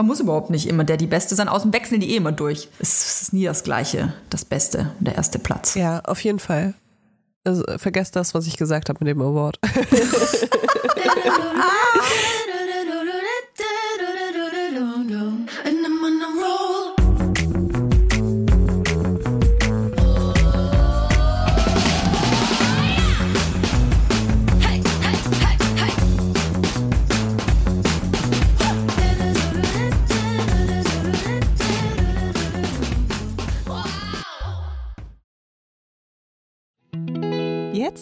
Man muss überhaupt nicht immer der die Beste sein. Außen wechseln die eh immer durch. Es ist nie das Gleiche, das Beste, der erste Platz. Ja, auf jeden Fall. Also, vergesst das, was ich gesagt habe mit dem Award.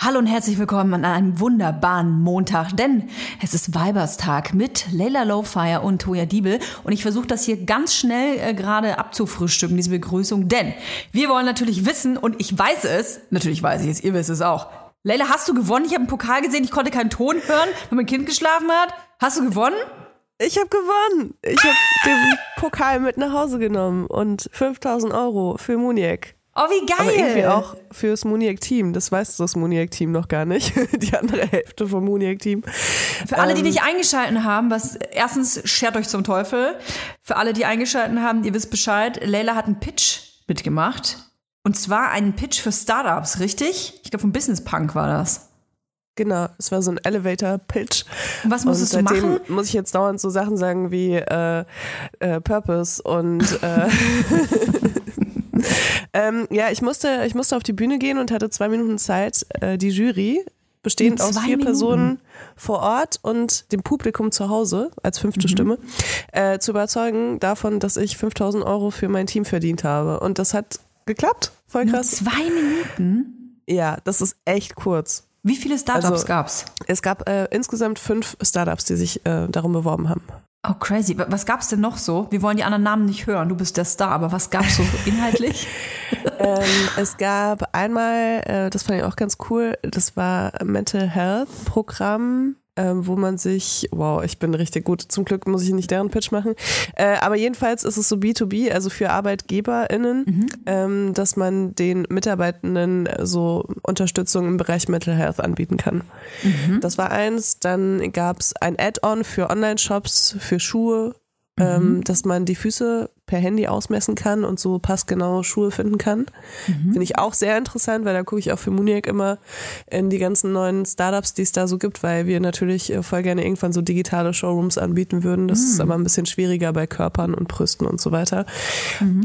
Hallo und herzlich willkommen an einem wunderbaren Montag, denn es ist Weiberstag mit Leila Lowfire und Toya Diebel und ich versuche das hier ganz schnell äh, gerade abzufrühstücken, diese Begrüßung, denn wir wollen natürlich wissen und ich weiß es, natürlich weiß ich es, ihr wisst es auch. Leila, hast du gewonnen? Ich habe einen Pokal gesehen, ich konnte keinen Ton hören, weil mein Kind geschlafen hat. Hast du gewonnen? Ich habe gewonnen. Ich habe den Pokal mit nach Hause genommen und 5000 Euro für Muniek. Oh, wie geil. Aber irgendwie auch fürs Muniac-Team. Das weiß das Muniac-Team noch gar nicht. Die andere Hälfte vom Muniac-Team. Für alle, die Ähm, nicht eingeschalten haben, was erstens schert euch zum Teufel. Für alle, die eingeschalten haben, ihr wisst Bescheid. Leila hat einen Pitch mitgemacht. Und zwar einen Pitch für Startups, richtig? Ich glaube, vom Business Punk war das. Genau, es war so ein Elevator-Pitch. Was musstest du und seitdem machen? muss ich jetzt dauernd so Sachen sagen wie äh, äh, Purpose und äh, ähm, ja, ich musste, ich musste auf die Bühne gehen und hatte zwei Minuten Zeit, äh, die Jury, bestehend aus vier Minuten? Personen vor Ort und dem Publikum zu Hause als fünfte Mhm. Stimme, äh, zu überzeugen davon, dass ich 5000 Euro für mein Team verdient habe. Und das hat geklappt. Voll Nur krass. zwei Minuten? Ja, das ist echt kurz. Wie viele Startups Also- gab's? Es gab äh, insgesamt fünf Startups, die sich äh, darum beworben haben. Oh, crazy. Wa- Was gab's denn noch so? Wir wollen die anderen Namen nicht hören. Du bist der Star, aber was gab's so inhaltlich? ähm, es gab einmal, äh, das fand ich auch ganz cool, das war Mental Health Programm. Ähm, wo man sich, wow, ich bin richtig gut. Zum Glück muss ich nicht deren Pitch machen. Äh, aber jedenfalls ist es so B2B, also für ArbeitgeberInnen, ähm, dass man den Mitarbeitenden so Unterstützung im Bereich Mental Health anbieten kann. Das war eins. Dann gab es ein Add-on für Online-Shops, für Schuhe, ähm, dass man die Füße per Handy ausmessen kann und so passgenaue Schuhe finden kann. Finde ich auch sehr interessant, weil da gucke ich auch für Muniac immer in die ganzen neuen Startups, die es da so gibt, weil wir natürlich äh, voll gerne irgendwann so digitale Showrooms anbieten würden. Das ist aber ein bisschen schwieriger bei Körpern und Brüsten und so weiter.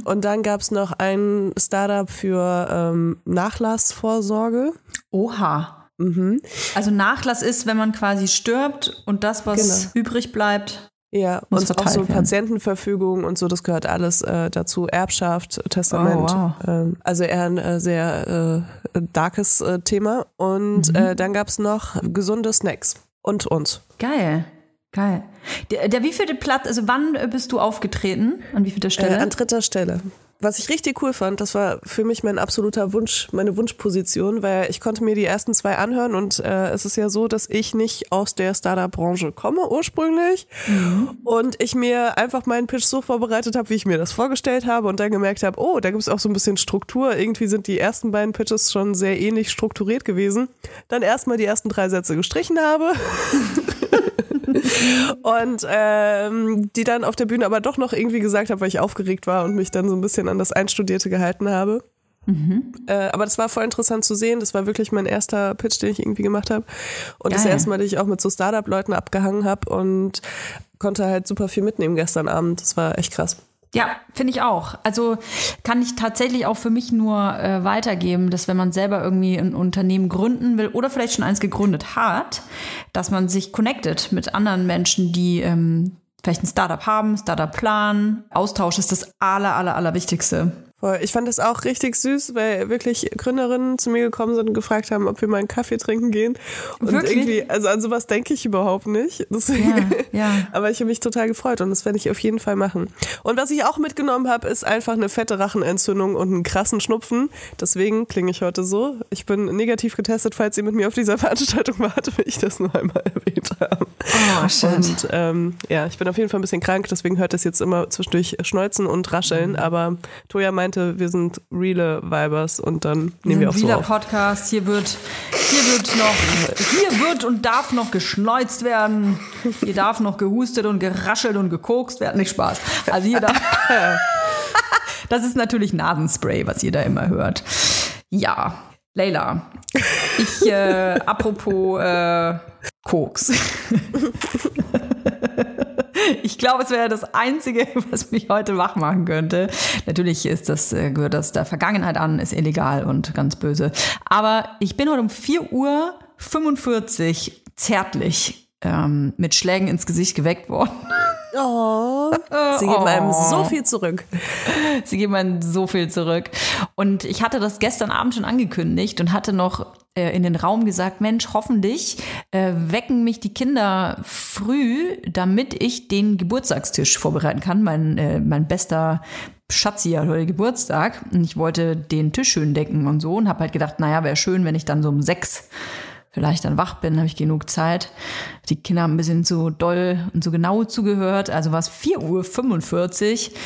Und dann gab es noch ein Startup für ähm, Nachlassvorsorge. Oha. Mhm. Also Nachlass ist, wenn man quasi stirbt und das, was Genau. übrig bleibt. Ja, Muss und auch so werden. Patientenverfügung und so, das gehört alles äh, dazu. Erbschaft, Testament. Oh, wow. ähm, also eher ein äh, sehr äh, darkes äh, Thema. Und Mhm. äh, dann gab's noch gesunde Snacks. Und uns. Geil. Geil. Der, der wievielte Platz, also wann äh, bist du aufgetreten? An wievielter Äh, Stelle? an dritter Stelle. Was ich richtig cool fand, das war für mich mein absoluter Wunsch, meine Wunschposition, weil ich konnte mir die ersten zwei anhören und äh, es ist ja so, dass ich nicht aus der Startup-Branche komme ursprünglich und ich mir einfach meinen Pitch so vorbereitet habe, wie ich mir das vorgestellt habe und dann gemerkt habe, oh, da gibt es auch so ein bisschen Struktur. Irgendwie sind die ersten beiden Pitches schon sehr ähnlich strukturiert gewesen. Dann erstmal die ersten drei Sätze gestrichen habe. und ähm, die dann auf der Bühne aber doch noch irgendwie gesagt habe, weil ich aufgeregt war und mich dann so ein bisschen an das Einstudierte gehalten habe. Äh, aber das war voll interessant zu sehen. Das war wirklich mein erster Pitch, den ich irgendwie gemacht habe. Und das Geil. erste Mal, dass ich auch mit so Startup-Leuten abgehangen habe und konnte halt super viel mitnehmen gestern Abend. Das war echt krass. Ja, finde ich auch. Also kann ich tatsächlich auch für mich nur äh, weitergeben, dass wenn man selber irgendwie ein Unternehmen gründen will oder vielleicht schon eins gegründet hat, dass man sich connectet mit anderen Menschen, die ähm, vielleicht ein Startup haben, Startup planen. Austausch ist das aller, aller, aller Wichtigste. Ich fand das auch richtig süß, weil wirklich Gründerinnen zu mir gekommen sind und gefragt haben, ob wir mal einen Kaffee trinken gehen. Und Wirklich? irgendwie, also an sowas denke ich überhaupt nicht. Deswegen, Ja, ja. Aber ich habe mich total gefreut und das werde ich auf jeden Fall machen. Und was ich auch mitgenommen habe, ist einfach eine fette Rachenentzündung und einen krassen Schnupfen. Deswegen klinge ich heute so. Ich bin negativ getestet, falls ihr mit mir auf dieser Veranstaltung wart, will ich das nur einmal erwähnt haben. Oh, shit. Und ähm, ja, ich bin auf jeden Fall ein bisschen krank, deswegen hört es jetzt immer zwischendurch schneuzen und Mhm. rascheln. Aber Toja meinte, wir sind reale Vibers und dann nehmen wir ein auch so auf. Podcast. Hier wird, hier wird noch, hier wird und darf noch geschneuzt werden. Hier darf noch gehustet und geraschelt und gekokst werden. Nicht Spaß. Also hier darf, das ist natürlich Nasenspray, was ihr da immer hört. Ja, Leila. Ich, äh, apropos äh, Koks. Ich glaube, es wäre das Einzige, was mich heute wach machen könnte. Natürlich ist das, äh, gehört das der Vergangenheit an, ist illegal und ganz böse. Aber ich bin heute um 4 Uhr 45 zärtlich ähm, mit Schlägen ins Gesicht geweckt worden. Oh, sie geben einem Oh. so viel zurück. Sie geben einem so viel zurück. Und ich hatte das gestern Abend schon angekündigt und hatte noch äh, in den Raum gesagt, Mensch, hoffentlich äh, wecken mich die Kinder früh, damit ich den Geburtstagstisch vorbereiten kann. Mein, äh, mein bester Schatzi hat heute Geburtstag und ich wollte den Tisch schön decken und so und habe halt gedacht, naja, wäre schön, wenn ich dann so um sechs vielleicht dann wach bin, habe ich genug Zeit. Die Kinder haben ein bisschen zu doll und zu genau zugehört, also war es 4.45 Uhr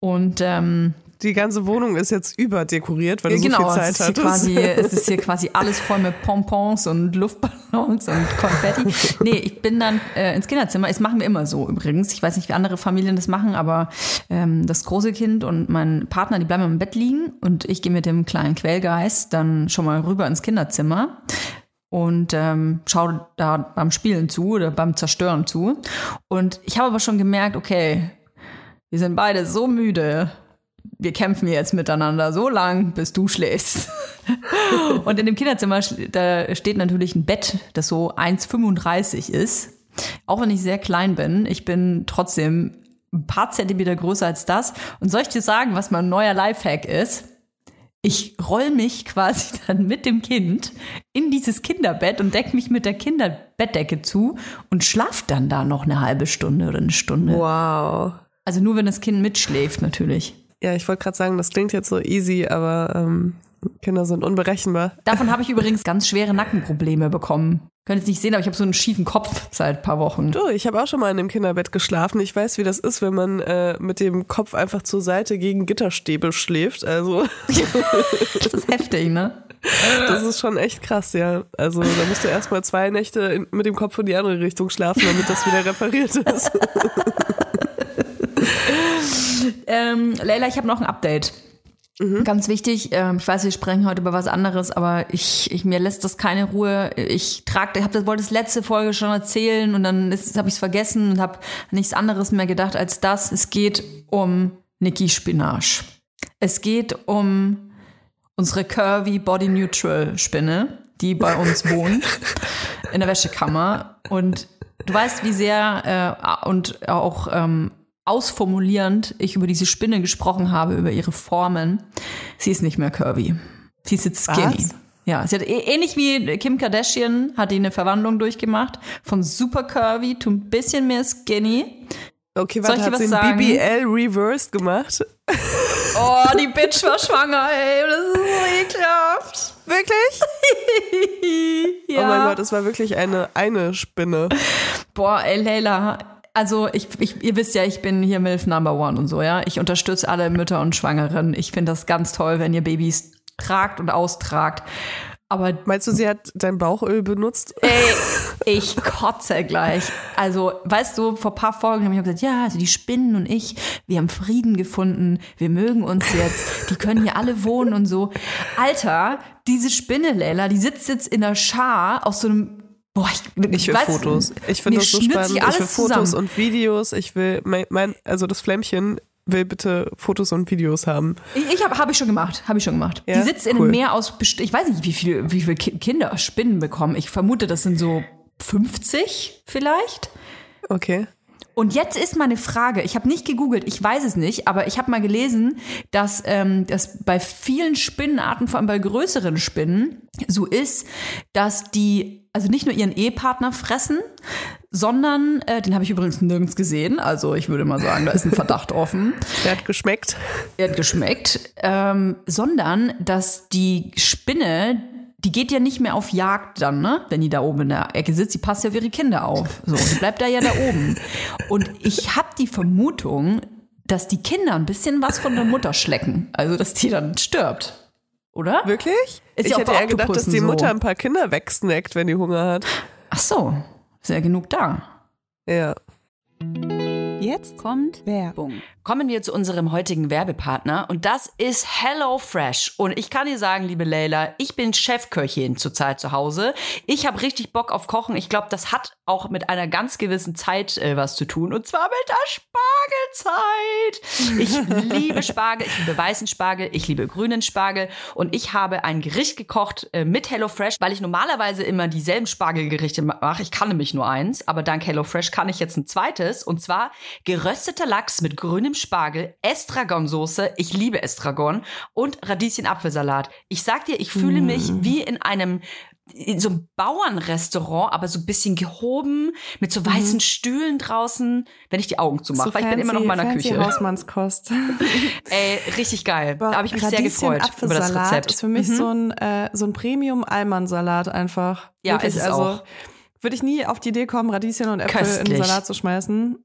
und ähm, die ganze Wohnung ist jetzt überdekoriert, weil du genau, so viel Zeit es ist, hattest. quasi, es ist hier quasi alles voll mit Pompons und Luftballons und Konfetti. Nee, ich bin dann äh, ins Kinderzimmer. Das machen wir immer so übrigens. Ich weiß nicht, wie andere Familien das machen, aber ähm, das große Kind und mein Partner, die bleiben im Bett liegen und ich gehe mit dem kleinen Quellgeist dann schon mal rüber ins Kinderzimmer und ähm, schaue da beim Spielen zu oder beim Zerstören zu. Und ich habe aber schon gemerkt, okay, wir sind beide so müde. Wir kämpfen jetzt miteinander so lang, bis du schläfst. und in dem Kinderzimmer da steht natürlich ein Bett, das so 1,35 ist. Auch wenn ich sehr klein bin, ich bin trotzdem ein paar Zentimeter größer als das. Und soll ich dir sagen, was mein neuer Lifehack ist? Ich roll mich quasi dann mit dem Kind in dieses Kinderbett und decke mich mit der Kinderbettdecke zu und schlaf dann da noch eine halbe Stunde oder eine Stunde. Wow. Also nur wenn das Kind mitschläft natürlich. Ja, ich wollte gerade sagen, das klingt jetzt so easy, aber ähm, Kinder sind unberechenbar. Davon habe ich übrigens ganz schwere Nackenprobleme bekommen. Könnt ihr nicht sehen, aber ich habe so einen schiefen Kopf seit ein paar Wochen. Du, ich habe auch schon mal in einem Kinderbett geschlafen. Ich weiß, wie das ist, wenn man äh, mit dem Kopf einfach zur Seite gegen Gitterstäbe schläft. Also, Das ist heftig, ne? das ist schon echt krass, ja. Also, da musst du erstmal zwei Nächte in, mit dem Kopf in die andere Richtung schlafen, damit das wieder repariert ist. Ähm, Leila, ich habe noch ein Update. Ganz wichtig, ähm, ich weiß, wir sprechen heute über was anderes, aber ich, ich mir lässt das keine Ruhe. Ich trage, ich das wollte das letzte Folge schon erzählen und dann habe ich es vergessen und habe nichts anderes mehr gedacht als das. Es geht um Niki Spinach. Es geht um unsere curvy Body Neutral Spinne, die bei uns wohnt in der Wäschekammer und du weißt, wie sehr äh, und auch ähm, ausformulierend ich über diese Spinne gesprochen habe, über ihre Formen. Sie ist nicht mehr curvy. Sie ist jetzt skinny. Was? Ja, sie hat eh- ähnlich wie Kim Kardashian hat die eine Verwandlung durchgemacht von super curvy zu ein bisschen mehr skinny. Okay, Soll ich warte, hat sie was ein sagen? BBL reversed gemacht? Oh, die Bitch war schwanger, ey, das ist so ekelhaft. Wirklich? ja. Oh mein Gott, es war wirklich eine, eine Spinne. Boah, ey, Leila. Also ich, ich, ihr wisst ja, ich bin hier MILF Number One und so, ja. Ich unterstütze alle Mütter und Schwangeren. Ich finde das ganz toll, wenn ihr Babys tragt und austragt. Aber Meinst du, sie hat dein Bauchöl benutzt? ey, ich kotze gleich. Also, weißt du, vor ein paar Folgen habe ich gesagt, ja, also die Spinnen und ich, wir haben Frieden gefunden, wir mögen uns jetzt, die können hier alle wohnen und so. Alter, diese Spinne, Leila, die sitzt jetzt in der Schar aus so einem Boah, ich, Ich will weiß- Fotos. Ich finde das so spannend. Ich alles will Fotos zusammen. und Videos. Ich will, mein, mein, also das Flämmchen will bitte Fotos und Videos haben. Ich, ich habe hab ich schon gemacht, habe ich schon gemacht. Ja? Die sitzt in Cool. einem Meer aus, ich weiß nicht, wie viele wie viel Ki- Kinder Spinnen bekommen. Ich vermute, das sind so 50 vielleicht. Okay. Und jetzt ist meine Frage, ich habe nicht gegoogelt, ich weiß es nicht, aber ich habe mal gelesen, dass ähm, das bei vielen Spinnenarten, vor allem bei größeren Spinnen, so ist, dass die also nicht nur ihren Ehepartner fressen, sondern, äh, den habe ich übrigens nirgends gesehen, also ich würde mal sagen, da ist ein Verdacht offen. Der hat geschmeckt. Er hat geschmeckt, ähm, sondern dass die Spinne, die geht ja nicht mehr auf Jagd dann, ne? Wenn die da oben in der Ecke sitzt, die passt ja auf ihre Kinder auf. So, die bleibt da ja da oben. Und ich habe die Vermutung, dass die Kinder ein bisschen was von der Mutter schlecken. Also, dass die dann stirbt. Oder? Wirklich? Ist ich hätte eher gedacht, dass die so. Mutter ein paar Kinder wegsnackt, wenn die Hunger hat. Ach so, ist ja genug da. Ja. Jetzt kommt Werbung. Kommen wir zu unserem heutigen Werbepartner und das ist HelloFresh. Und ich kann dir sagen, liebe Leila, ich bin Chefköchin zurzeit zu Hause. Ich habe richtig Bock auf Kochen. Ich glaube, das hat auch mit einer ganz gewissen Zeit äh, was zu tun. Und zwar mit der Spargelzeit. Ich liebe Spargel, ich liebe weißen Spargel, ich liebe grünen Spargel. Und ich habe ein Gericht gekocht äh, mit HelloFresh, weil ich normalerweise immer dieselben Spargelgerichte mache. Ich kann nämlich nur eins, aber dank HelloFresh kann ich jetzt ein zweites. Und zwar gerösteter Lachs mit grünem Spargel, Estragonsoße, ich liebe Estragon und Radieschen-Apfelsalat. Ich sag dir, ich fühle mich wie in einem in so ein Bauernrestaurant, aber so ein bisschen gehoben, mit so weißen Stühlen draußen, wenn ich die Augen zumache, So weil ich bin immer noch in meiner Küche. Hausmannskost. Ey, richtig geil. Da habe ich mich sehr Radieschen, gefreut über das Rezept. ist für mich Mhm. so ein, äh, so ein Premium-Allmann-Salat einfach. Ja, Wirklich, ist es also auch. würde ich nie auf die Idee kommen, Radieschen und Äpfel in Köstlich. den Salat zu schmeißen.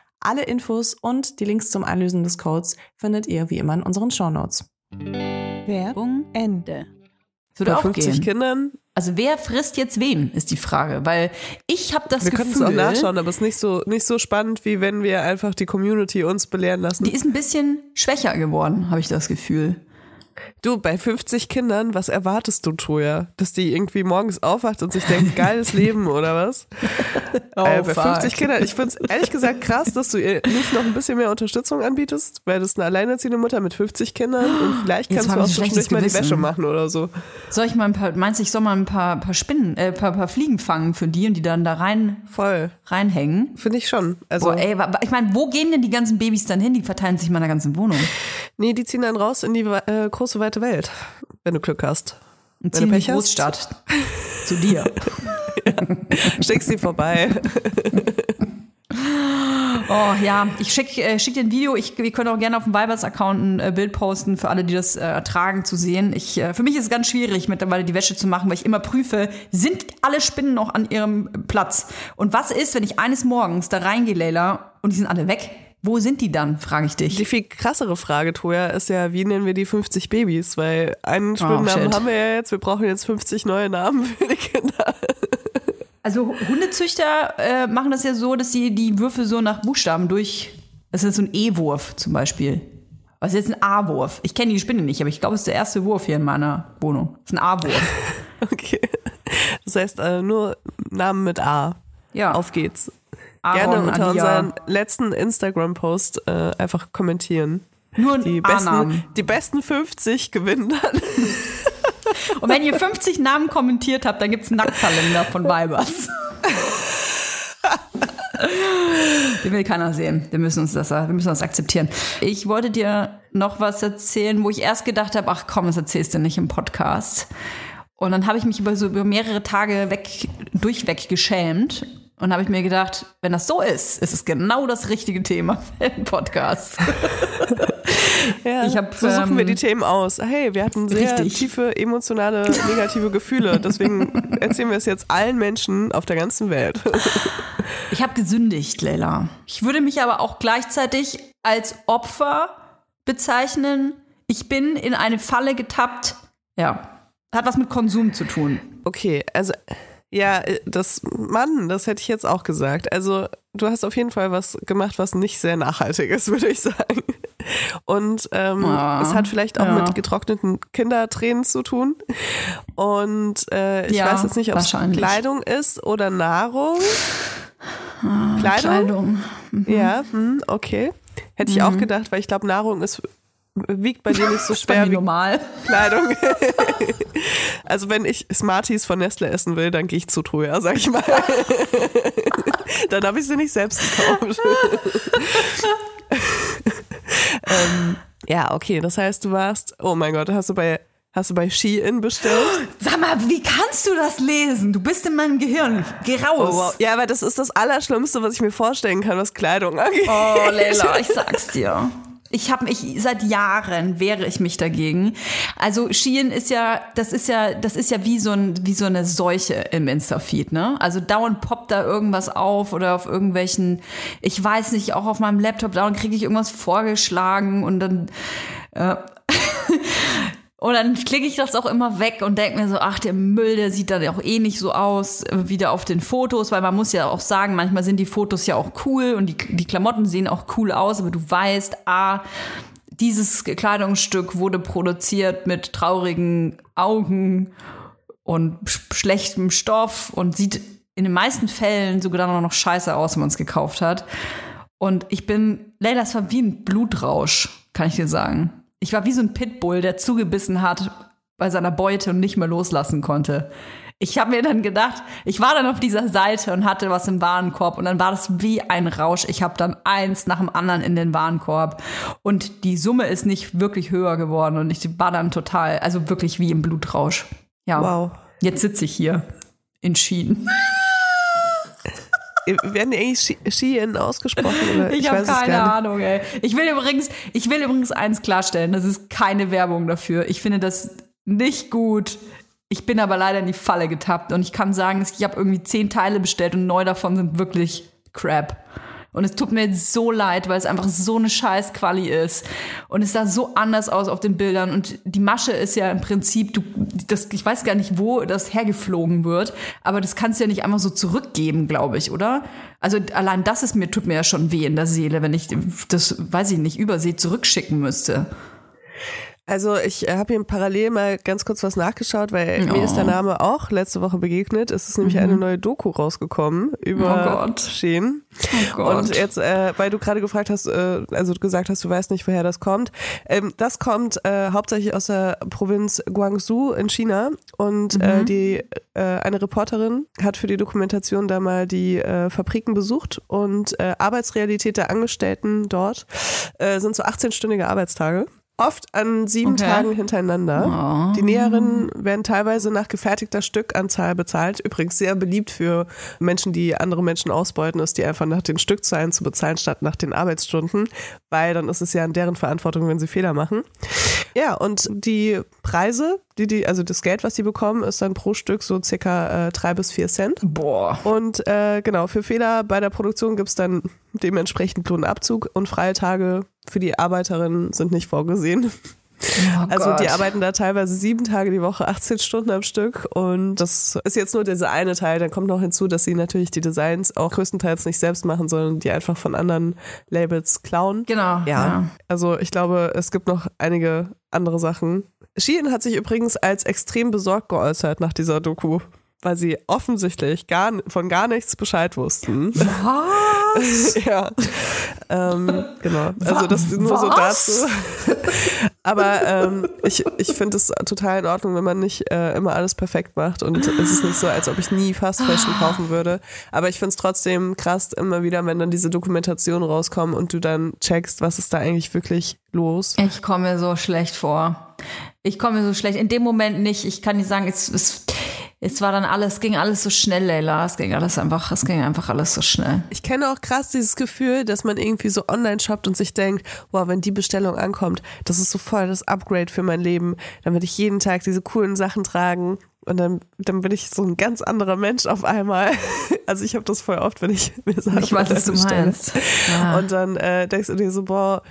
Alle Infos und die Links zum Einlösen des Codes findet ihr wie immer in unseren Shownotes. Werbung Ende. Würde Bei auch 50 gehen. Kindern. Also wer frisst jetzt wen, ist die Frage. Weil ich habe das Wir können es Gefühl, auch nachschauen, aber es ist nicht so, nicht so spannend, wie wenn wir einfach die Community uns belehren lassen. die ist ein bisschen schwächer geworden, habe ich das Gefühl. Du, bei 50 Kindern, was erwartest du, Toja? Dass die irgendwie morgens aufwacht und sich denkt, geiles Leben oder was? Oh, äh, bei fuck. 50 Kindern, ich finde es ehrlich gesagt krass, dass du ihr nicht noch ein bisschen mehr Unterstützung anbietest, weil das ist eine alleinerziehende Mutter mit 50 Kindern und vielleicht Jetzt kannst hab du auch zwischendurch mal die. Wäsche machen oder so. Soll ich mal ein paar, meinst du, ich soll mal ein paar, paar Spinnen, äh, paar, paar Fliegen fangen für die und die dann da rein, Voll. reinhängen? Finde ich schon. Also, Boah, ey, ich meine, wo gehen denn die ganzen Babys dann hin? Die verteilen sich in meiner ganzen Wohnung. nee, die ziehen dann raus in die äh, große, weite Welt, wenn du Glück hast. Und Wenn du Pech hast. Großstadt. Zu dir. Schickst sie vorbei. Oh ja, ich schicke äh, schick dir ein Video. Ich, wir können auch gerne auf dem Vibers-Account ein äh, Bild posten, für alle, die das äh, ertragen, zu sehen. Ich, äh, für mich ist es ganz schwierig, mittlerweile die Wäsche zu machen, weil ich immer prüfe, sind alle Spinnen noch an ihrem Platz? Und was ist, wenn ich eines Morgens da reingehe, Leila, und die sind alle weg? Wo sind die dann, frage ich dich. Die viel krassere Frage, Toja, ist ja, wie nennen wir die 50 Babys? Weil einen Spinnennamen shit. haben wir ja jetzt, wir brauchen jetzt 50 neue Namen für die Kinder. Also Hundezüchter äh, machen das ja so, dass sie die Würfel so nach Buchstaben durch. Das ist so ein E-Wurf zum Beispiel. Was ist jetzt ein A-Wurf? Ich kenne die Spinne nicht, aber ich glaube, es ist der erste Wurf hier in meiner Wohnung. Das ist ein A-Wurf. Okay. Das heißt, äh, nur Namen mit A. Ja. Auf geht's. Aaron, Gerne unter Adia. unseren letzten Instagram-Post äh, einfach kommentieren. Nur Die A-Namen. besten, die besten 50 gewinnen dann. Und wenn ihr 50 Namen kommentiert habt, dann gibt's einen Nacktkalender von Vibers. Den will keiner sehen. Wir müssen uns das, wir müssen das akzeptieren. Ich wollte dir noch was erzählen, wo ich erst gedacht habe, ach komm, das erzählst du nicht im Podcast. Und dann habe ich mich über so über mehrere Tage weg, durchweg geschämt. Und habe ich mir gedacht, wenn das so ist, ist es genau das richtige Thema für den Podcast. Ja, Ich hab, so suchen wir ähm, die Themen aus. Hey, wir hatten sehr Richtig. tiefe, emotionale, negative Gefühle. Deswegen erzählen wir es jetzt allen Menschen auf der ganzen Welt. Ich habe gesündigt, Leila. Ich würde mich aber auch gleichzeitig als Opfer bezeichnen. Ich bin in eine Falle getappt. Ja, hat was mit Konsum zu tun. Okay, also ja, das Mann, das hätte ich jetzt auch gesagt. Also du hast auf jeden Fall was gemacht, was nicht sehr nachhaltig ist, würde ich sagen. Und ähm, Ah, es hat vielleicht auch ja. mit getrockneten Kindertränen zu tun. Und äh, ich Ja, weiß jetzt nicht, ob es. Kleidung ist oder Nahrung. Kleidung? Kleidung. Ja, hm, okay. Hätte ich auch gedacht, weil ich glaube, Nahrung ist wiegt bei dir nicht so schwer wie normal. Kleidung. also wenn ich Smarties von Nestle essen will, dann gehe ich zu Troja, sag ich mal. dann habe ich sie nicht selbst gekauft. ähm, ja, okay, das heißt, du warst, oh mein Gott, hast du bei, hast du bei Shein bestellt? Sag mal, wie kannst du das lesen? Du bist in meinem Gehirn. Geh raus. Oh, wow. Ja, aber das ist das Allerschlimmste, was ich mir vorstellen kann, was Kleidung angeht. Oh, Leila, ich sag's dir. Ich habe mich seit Jahren wehre ich mich dagegen. Also Shein ist ja, das ist ja, das ist ja wie so ein wie so eine Seuche im Insta-Feed, ne? Also dauernd poppt da irgendwas auf oder auf irgendwelchen, ich weiß nicht, auch auf meinem Laptop dauernd kriege ich irgendwas vorgeschlagen und dann äh, und dann klicke ich das auch immer weg und denke mir so, ach, der Müll, der sieht dann auch eh nicht so aus äh, wie der auf den Fotos, weil man muss ja auch sagen, manchmal sind die Fotos ja auch cool und die, die Klamotten sehen auch cool aus, aber du weißt, ah, dieses Kleidungsstück wurde produziert mit traurigen Augen und sch schlechtem Stoff und sieht in den meisten Fällen sogar auch noch scheiße aus, wenn man es gekauft hat. Und ich bin, Leila, das war wie ein Blutrausch, kann ich dir sagen. Ich war wie so ein Pitbull, der zugebissen hat bei seiner Beute und nicht mehr loslassen konnte. Ich habe mir dann gedacht, ich war dann auf dieser Seite und hatte was im Warenkorb und dann war das wie ein Rausch. Ich habe dann eins nach dem anderen in den Warenkorb und die Summe ist nicht wirklich höher geworden und ich war dann total, also wirklich wie im Blutrausch. Ja. Wow. Jetzt sitze ich hier in Schien. Werden die eigentlich She- Shein ausgesprochen? Oder? Ich, habe weiß es keine. Ahnung, ey. Ich will übrigens, ich will übrigens eins klarstellen, das ist keine Werbung dafür. Ich finde das nicht gut. Ich bin aber leider in die Falle getappt und ich kann sagen, ich habe irgendwie zehn Teile bestellt und neun davon sind wirklich crap. Und es tut mir jetzt so leid, weil es einfach so eine scheiß Quali ist. Und es sah so anders aus auf den Bildern. Und die Masche ist ja im Prinzip, du, das, ich weiß gar nicht, wo das hergeflogen wird, aber das kannst du ja nicht einfach so zurückgeben, glaube ich, oder? Also allein das ist mir, tut mir ja schon weh in der Seele, wenn ich das, weiß ich nicht, übersee zurückschicken müsste. Also ich äh, habe hier parallel mal ganz kurz was nachgeschaut, weil mir Oh. ist der Name auch letzte Woche begegnet. Es ist nämlich eine neue Doku rausgekommen über Mhm. Oh Gott. Shein. Oh Gott. Und jetzt, äh, weil du gerade gefragt hast, äh, also gesagt hast, du weißt nicht, woher das kommt. Ähm, das kommt äh, hauptsächlich aus der Provinz Guangzhou in China. Und Mhm. äh, die äh, eine Reporterin hat für die Dokumentation da mal die äh, Fabriken besucht und äh, Arbeitsrealität der Angestellten dort äh, sind so 18-stündige Arbeitstage. Oft an sieben Okay. Tagen hintereinander. Die Näherinnen werden teilweise nach gefertigter Stückanzahl bezahlt. Übrigens sehr beliebt für Menschen, die andere Menschen ausbeuten, ist die einfach nach den Stückzahlen zu bezahlen, statt nach den Arbeitsstunden, weil dann ist es ja in deren Verantwortung, wenn sie Fehler machen. Ja, und die Preise, die die, also das Geld, was die bekommen, ist dann pro Stück so circa äh, drei bis vier Cent. Boah. Und äh, genau, für Fehler bei der Produktion gibt's dann dementsprechend Lohnabzug und freie Tage für die Arbeiterinnen sind nicht vorgesehen. Oh Also Gott. die arbeiten da teilweise sieben Tage die Woche, 18 Stunden am Stück und das ist jetzt nur dieser eine Teil. Dann kommt noch hinzu, dass sie natürlich die Designs auch größtenteils nicht selbst machen, sondern die einfach von anderen Labels klauen. Genau. Ja, also ich glaube, es gibt noch einige andere Sachen. Shein hat sich übrigens als extrem besorgt geäußert nach dieser Doku, weil sie offensichtlich gar, von gar nichts Bescheid wussten. Was? ja, ähm, genau. Also das nur so Was? dazu. Aber ähm, ich, ich finde es total in Ordnung, wenn man nicht äh, immer alles perfekt macht und es ist nicht so, als ob ich nie Fast Fashion kaufen würde. Aber ich finde es trotzdem krass immer wieder, wenn dann diese Dokumentationen rauskommen und du dann checkst, was ist da eigentlich wirklich los. Ich komme mir so schlecht vor. Ich komme mir so schlecht. In dem Moment nicht. Ich kann nicht sagen, es, es es war dann alles, ging alles so schnell, Leila. Es ging alles einfach, es ging einfach alles so schnell. Ich kenne auch krass dieses Gefühl, dass man irgendwie so online shoppt und sich denkt, wow, wenn die Bestellung ankommt, das ist so voll das Upgrade für mein Leben. Dann werde ich jeden Tag diese coolen Sachen tragen. Und dann, dann bin ich so ein ganz anderer Mensch auf einmal. Also ich habe das voll oft, wenn ich mir Sachen Ich weiß, was du meinst. Ja. Und dann äh, denkst du dir so, boah,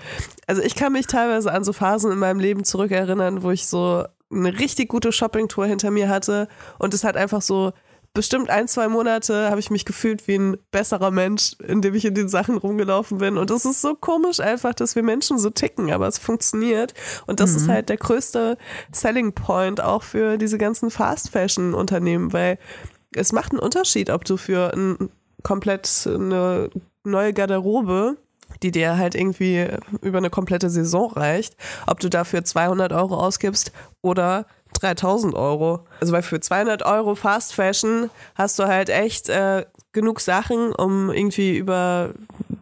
also ich kann mich teilweise an so Phasen in meinem Leben zurückerinnern, wo ich so eine richtig gute Shoppingtour hinter mir hatte und es hat einfach so bestimmt ein, zwei Monate habe ich mich gefühlt wie ein besserer Mensch, indem ich in den Sachen rumgelaufen bin. Und es ist so komisch einfach, dass wir Menschen so ticken, aber es funktioniert. Und das ist halt der größte Selling Point auch für diese ganzen Fast Fashion Unternehmen, weil es macht einen Unterschied, ob du für ein komplett eine neue Garderobe die dir halt irgendwie über eine komplette Saison reicht, ob du dafür 200 Euro ausgibst oder 3000 Euro. Also weil für 200 Euro Fast Fashion hast du halt echt äh, genug Sachen, um irgendwie über,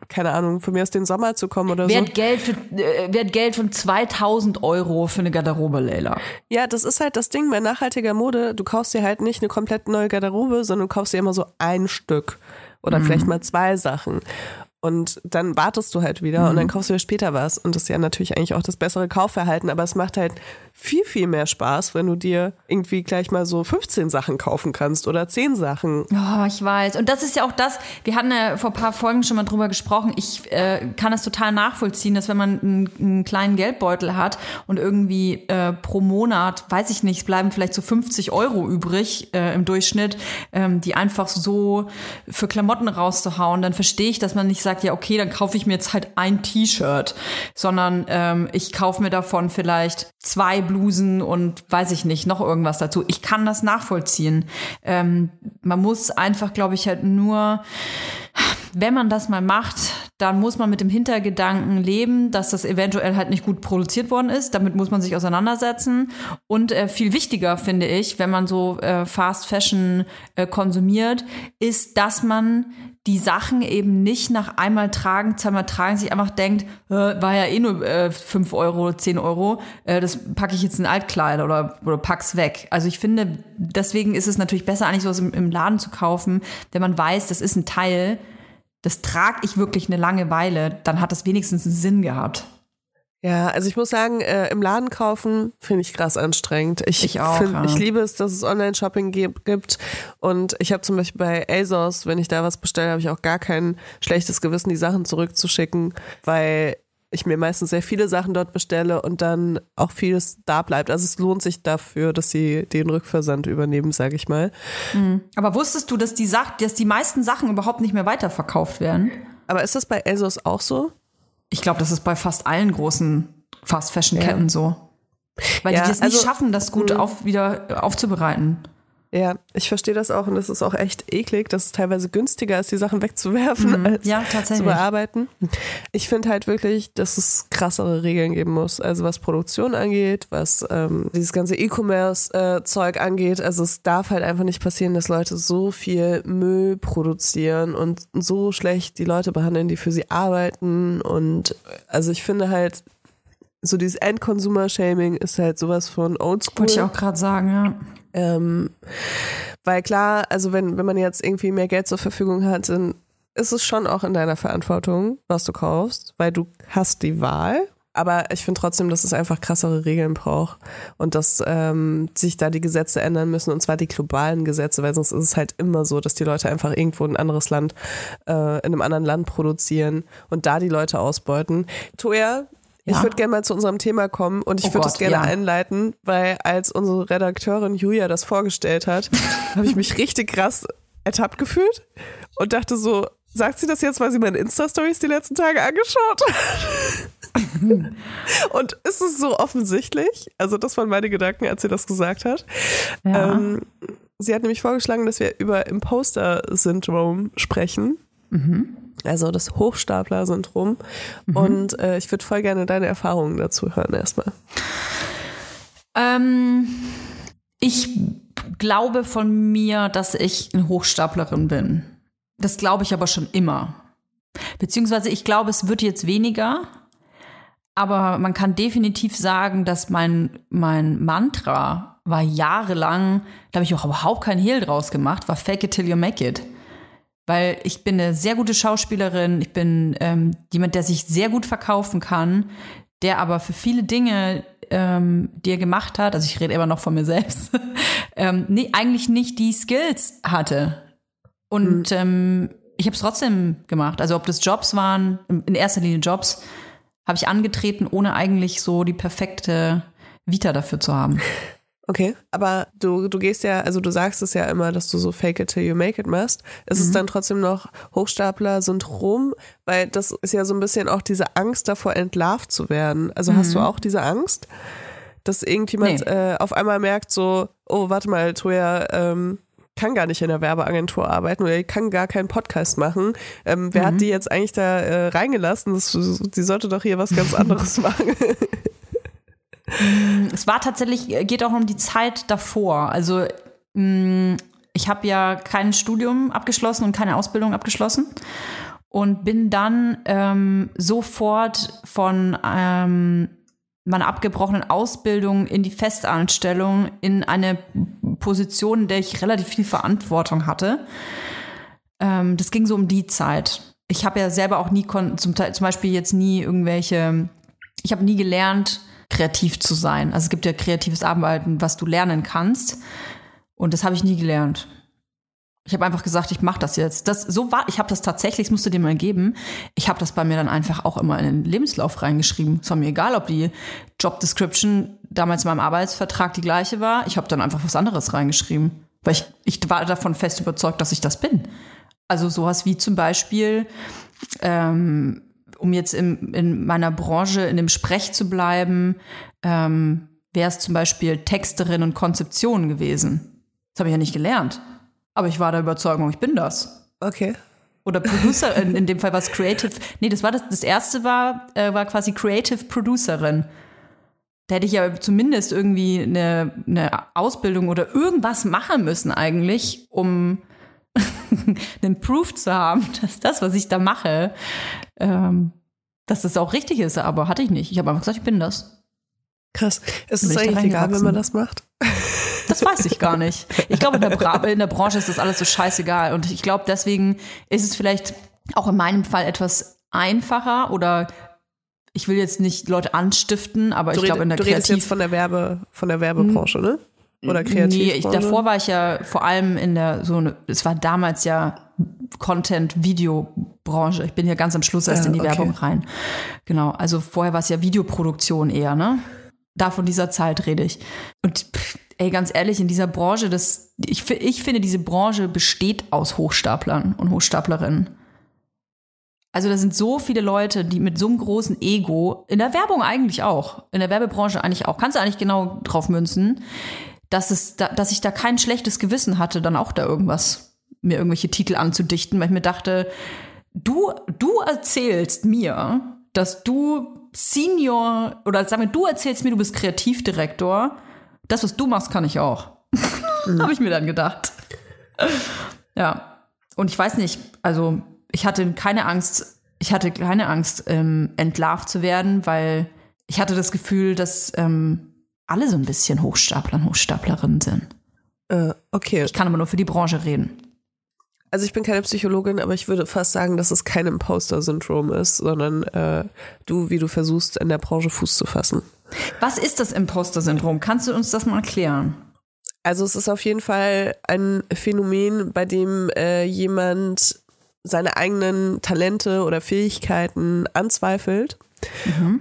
keine Ahnung, von mir aus den Sommer zu kommen oder Wer so. Geld, für, äh, wer hat Geld von 2000 Euro für eine Garderobe, Leila? Ja, das ist halt das Ding bei nachhaltiger Mode. Du kaufst dir halt nicht eine komplett neue Garderobe, sondern du kaufst dir immer so ein Stück oder vielleicht mal zwei Sachen. Und dann wartest du halt wieder und dann kaufst du dir später was. Und das ist ja natürlich eigentlich auch das bessere Kaufverhalten, aber es macht halt viel, viel mehr Spaß, wenn du dir irgendwie gleich mal so 15 Sachen kaufen kannst oder 10 Sachen. Oh, ich weiß. Und das ist ja auch das, wir hatten ja vor ein paar Folgen schon mal drüber gesprochen. Ich äh, kann das total nachvollziehen, dass wenn man einen, einen kleinen Geldbeutel hat und irgendwie äh, pro Monat, weiß ich nicht, es bleiben vielleicht so 50 Euro übrig äh, im Durchschnitt, ähm, die einfach so für Klamotten rauszuhauen, dann verstehe ich, dass man nicht sagt, ja, okay, dann kaufe ich mir jetzt halt ein T-Shirt, sondern ähm, ich kaufe mir davon vielleicht zwei Blusen und weiß ich nicht, noch irgendwas dazu. Ich kann das nachvollziehen. Ähm, man muss einfach, glaube ich, halt nur, wenn man das mal macht, dann muss man mit dem Hintergedanken leben, dass das eventuell halt nicht gut produziert worden ist. Damit muss man sich auseinandersetzen. Und äh, viel wichtiger finde ich, wenn man so äh, Fast Fashion äh, konsumiert, ist, dass man die Sachen eben nicht nach einmal tragen, zweimal tragen, sich einfach denkt, äh, war ja eh nur äh, 5 Euro, 10 Euro, äh, das packe ich jetzt in Altkleid oder, oder pack's weg. Also ich finde, deswegen ist es natürlich besser, eigentlich sowas im, im Laden zu kaufen, wenn man weiß, das ist ein Teil, das trage ich wirklich eine lange Weile, dann hat das wenigstens einen Sinn gehabt. Ja, also ich muss sagen, äh, im Laden kaufen finde ich krass anstrengend. Ich, Ich auch, find, ja. ich liebe es, dass es Online-Shopping gibt. Und ich habe zum Beispiel bei ASOS, wenn ich da was bestelle, habe ich auch gar kein schlechtes Gewissen, die Sachen zurückzuschicken, weil ich mir meistens sehr viele Sachen dort bestelle und dann auch vieles da bleibt. Also es lohnt sich dafür, dass sie den Rückversand übernehmen, sage ich mal. Aber wusstest du, dass die, Sach dass die meisten Sachen überhaupt nicht mehr weiterverkauft werden? Aber ist das bei ASOS auch so? Ich glaube, das ist bei fast allen großen Fast-Fashion-Ketten so. Weil Ja, die das nicht also- schaffen, das gut auf, wieder aufzubereiten. Ja, ich verstehe das auch und das ist auch echt eklig, dass es teilweise günstiger ist, die Sachen wegzuwerfen, als Ja, zu bearbeiten. Ich finde halt wirklich, dass es krassere Regeln geben muss. Also was Produktion angeht, was ähm, dieses ganze E-Commerce-Zeug angeht. Also es darf halt einfach nicht passieren, dass Leute so viel Müll produzieren und so schlecht die Leute behandeln, die für sie arbeiten. Und also ich finde halt, so dieses End-Consumer-Shaming ist halt sowas von Oldschool. Wollte ich auch gerade sagen, ja. Ähm, weil klar, also wenn, wenn man jetzt irgendwie mehr Geld zur Verfügung hat, dann ist es schon auch in deiner Verantwortung, was du kaufst, weil du hast die Wahl. Aber ich finde trotzdem, dass es einfach krassere Regeln braucht und dass ähm, sich da die Gesetze ändern müssen und zwar die globalen Gesetze, weil sonst ist es halt immer so, dass die Leute einfach irgendwo in ein anderes Land, äh, in einem anderen Land produzieren und da die Leute ausbeuten. Toja, ich Ja. würde gerne mal zu unserem Thema kommen und ich Oh würde das gerne ja. einleiten, weil als unsere Redakteurin Julia das vorgestellt hat, habe ich mich richtig krass ertappt gefühlt und dachte so, sagt sie das jetzt, weil sie meine Insta-Stories die letzten Tage angeschaut hat? und ist es so offensichtlich? Also das waren meine Gedanken, als sie das gesagt hat. Ja. Ähm, sie hat nämlich vorgeschlagen, dass wir über Imposter-Syndrom sprechen. Also das Hochstapler-Syndrom. Und äh, ich würde voll gerne deine Erfahrungen dazu hören erstmal. Ähm, ich glaube von mir, dass ich eine Hochstaplerin bin. Das glaube ich aber schon immer. Beziehungsweise ich glaube, es wird jetzt weniger. Aber man kann definitiv sagen, dass mein, mein Mantra war jahrelang, da habe ich auch überhaupt keinen Hehl draus gemacht, war Fake it till you make it. Weil ich bin eine sehr gute Schauspielerin, ich bin ähm, jemand, der sich sehr gut verkaufen kann, der aber für viele Dinge, ähm, die er gemacht hat, also ich rede immer noch von mir selbst, ähm, nee, eigentlich nicht die Skills hatte. Und ähm, ich habe es trotzdem gemacht. Also ob das Jobs waren, in erster Linie Jobs, habe ich angetreten, ohne eigentlich so die perfekte Vita dafür zu haben. Okay, aber du, du gehst ja, also du sagst es ja immer, dass du so fake it till you make it machst. Ist es dann trotzdem noch Hochstapler-Syndrom? Weil das ist ja so ein bisschen auch diese Angst davor, entlarvt zu werden. Also hast du auch diese Angst, dass irgendjemand Nee. äh, auf einmal merkt so, oh, warte mal, Toja, ähm, kann gar nicht in der Werbeagentur arbeiten oder kann gar keinen Podcast machen. Ähm, wer hat die jetzt eigentlich da äh, reingelassen? Das, die sollte doch hier was ganz anderes machen. Es war tatsächlich, äh, geht auch um die Zeit davor. Also mh, ich habe ja kein Studium abgeschlossen und keine Ausbildung abgeschlossen und bin dann ähm, sofort von ähm, meiner abgebrochenen Ausbildung in die Festanstellung in eine Position, in der ich relativ viel Verantwortung hatte. Ähm, das ging so um die Zeit. Ich habe ja selber auch nie, zum, zum Beispiel jetzt nie irgendwelche, ich habe nie gelernt, kreativ zu sein. Also es gibt ja kreatives Arbeiten, was du lernen kannst. Und das habe ich nie gelernt. Ich habe einfach gesagt, ich mache das jetzt. Das so war, ich habe das tatsächlich, das musst du dir mal geben. Ich habe das bei mir dann einfach auch immer in den Lebenslauf reingeschrieben. Es war mir egal, ob die Job Description damals in meinem Arbeitsvertrag die gleiche war. Ich habe dann einfach was anderes reingeschrieben, weil ich, ich war davon fest überzeugt, dass ich das bin. Also sowas wie zum Beispiel, ähm, um jetzt im, in meiner Branche in dem Sprech zu bleiben, ähm, wäre es zum Beispiel Texterin und Konzeption gewesen. Das habe ich ja nicht gelernt. Aber ich war der Überzeugung, ich bin das. Okay. Oder Producerin, in dem Fall war es Creative. Nee, das war das, das erste war, äh, war quasi Creative Producerin. Da hätte ich ja zumindest irgendwie eine, eine Ausbildung oder irgendwas machen müssen eigentlich, um einen Proof zu haben, dass das, was ich da mache, ähm, dass das auch richtig ist. Aber hatte ich nicht. Ich habe einfach gesagt, ich bin das. Krass. Ist es eigentlich egal, wenn man das macht? Das weiß ich gar nicht. Ich glaube, in der, Bra in der Branche ist das alles so scheißegal. Und ich glaube, deswegen ist es vielleicht auch in meinem Fall etwas einfacher oder ich will jetzt nicht Leute anstiften, aber Du, ich glaube, in der du redest Kreativ jetzt von der Werbe, von der Werbebranche, ne? Oder kreativ. Nee, ich, davor war ich ja vor allem in der so eine, es war damals ja Content-Video-Branche. Ich bin ja ganz am Schluss erst Ah, in die okay. Werbung rein. Genau, also vorher war es ja Videoproduktion eher, ne? Da von dieser Zeit rede ich. Und pff, ey, ganz ehrlich, in dieser Branche, das, ich, ich finde, diese Branche besteht aus Hochstaplern und Hochstaplerinnen. Also da sind so viele Leute, die mit so einem großen Ego, in der Werbung eigentlich auch, in der Werbebranche eigentlich auch, kannst du eigentlich genau drauf münzen, dass, es da, dass ich da kein schlechtes Gewissen hatte, dann auch da irgendwas, mir irgendwelche Titel anzudichten, weil ich mir dachte, du, du erzählst mir, dass du Senior, oder sag mir, du erzählst mir, du bist Kreativdirektor, das, was du machst, kann ich auch. Habe ich mir dann gedacht. Ja. Und ich weiß nicht, also ich hatte keine Angst, ich hatte keine Angst, ähm, entlarvt zu werden, weil ich hatte das Gefühl, dass ähm, alle so ein bisschen Hochstapler und Hochstaplerinnen sind. Äh, okay. Ich kann aber nur für die Branche reden. Also ich bin keine Psychologin, aber ich würde fast sagen, dass es kein Imposter-Syndrom ist, sondern äh, du, wie du versuchst, in der Branche Fuß zu fassen. Was ist das Imposter-Syndrom? Kannst du uns das mal erklären? Also es ist auf jeden Fall ein Phänomen, bei dem äh, jemand seine eigenen Talente oder Fähigkeiten anzweifelt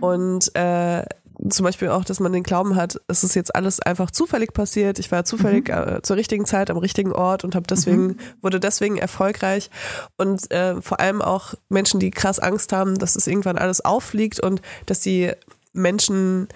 und äh, zum Beispiel auch, dass man den Glauben hat, es ist jetzt alles einfach zufällig passiert. Ich war zufällig äh, zur richtigen Zeit am richtigen Ort und habe deswegen wurde deswegen erfolgreich. Und äh, vor allem auch Menschen, die krass Angst haben, dass es irgendwann alles auffliegt und dass die Menschen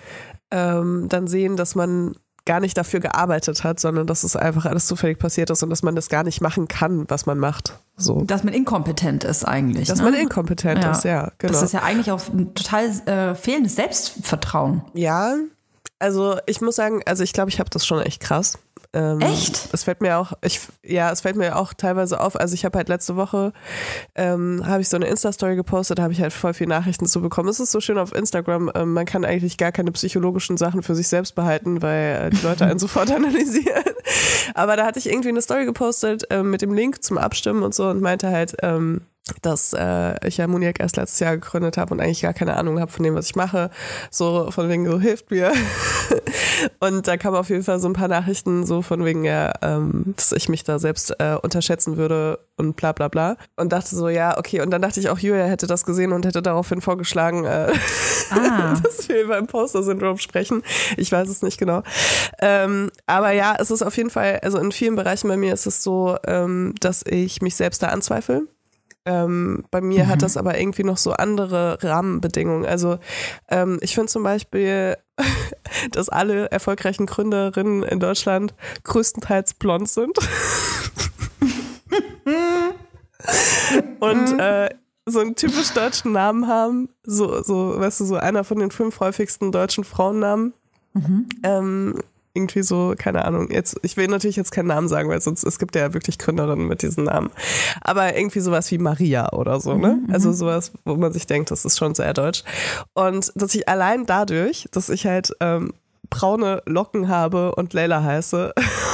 ähm, dann sehen, dass man gar nicht dafür gearbeitet hat, sondern dass es einfach alles zufällig passiert ist und dass man das gar nicht machen kann, was man macht. So. Dass man inkompetent ist eigentlich. Dass ne? man inkompetent ist, ja, genau. Das ist ja eigentlich auch ein total äh, fehlendes Selbstvertrauen. Ja, also ich muss sagen, also ich glaube, ich habe das schon echt krass. Ähm, Echt? Es fällt mir auch, ich, ja, es fällt mir auch teilweise auf. Also ich habe halt letzte Woche ähm, habe ich so eine Insta-Story gepostet, da habe ich halt voll viele Nachrichten zu bekommen. Es ist so schön auf Instagram, ähm, man kann eigentlich gar keine psychologischen Sachen für sich selbst behalten, weil äh, die Leute einen sofort analysieren. Aber da hatte ich irgendwie eine Story gepostet äh, mit dem Link zum Abstimmen und so und meinte halt, ähm, dass äh, ich ja Muniak erst letztes Jahr gegründet habe und eigentlich gar keine Ahnung habe von dem, was ich mache. So von wegen so hilft mir. und da kamen auf jeden Fall so ein paar Nachrichten so von wegen ja, ähm, dass ich mich da selbst äh, unterschätzen würde und bla bla bla. Und dachte so, ja, okay. Und dann dachte ich auch, Julia hätte das gesehen und hätte daraufhin vorgeschlagen, äh, Ah. dass wir über Imposter-Syndrom sprechen. Ich weiß es nicht genau. Ähm, aber ja, es ist auf jeden Fall, also in vielen Bereichen bei mir ist es so, ähm, dass ich mich selbst da anzweifle. Ähm, bei mir hat das aber irgendwie noch so andere Rahmenbedingungen. Also ähm, ich finde zum Beispiel, dass alle erfolgreichen Gründerinnen in Deutschland größtenteils blond sind. Und äh, so einen typisch deutschen Namen haben, so, so, weißt du, so einer von den fünf häufigsten deutschen Frauennamen. Ähm, irgendwie so, keine Ahnung, jetzt, ich will natürlich jetzt keinen Namen sagen, weil sonst, es gibt ja wirklich Gründerinnen mit diesen Namen. Aber irgendwie sowas wie Maria oder so, ne? Also sowas, wo man sich denkt, das ist schon sehr deutsch. Und dass ich allein dadurch, dass ich halt ähm, braune Locken habe und Leila heiße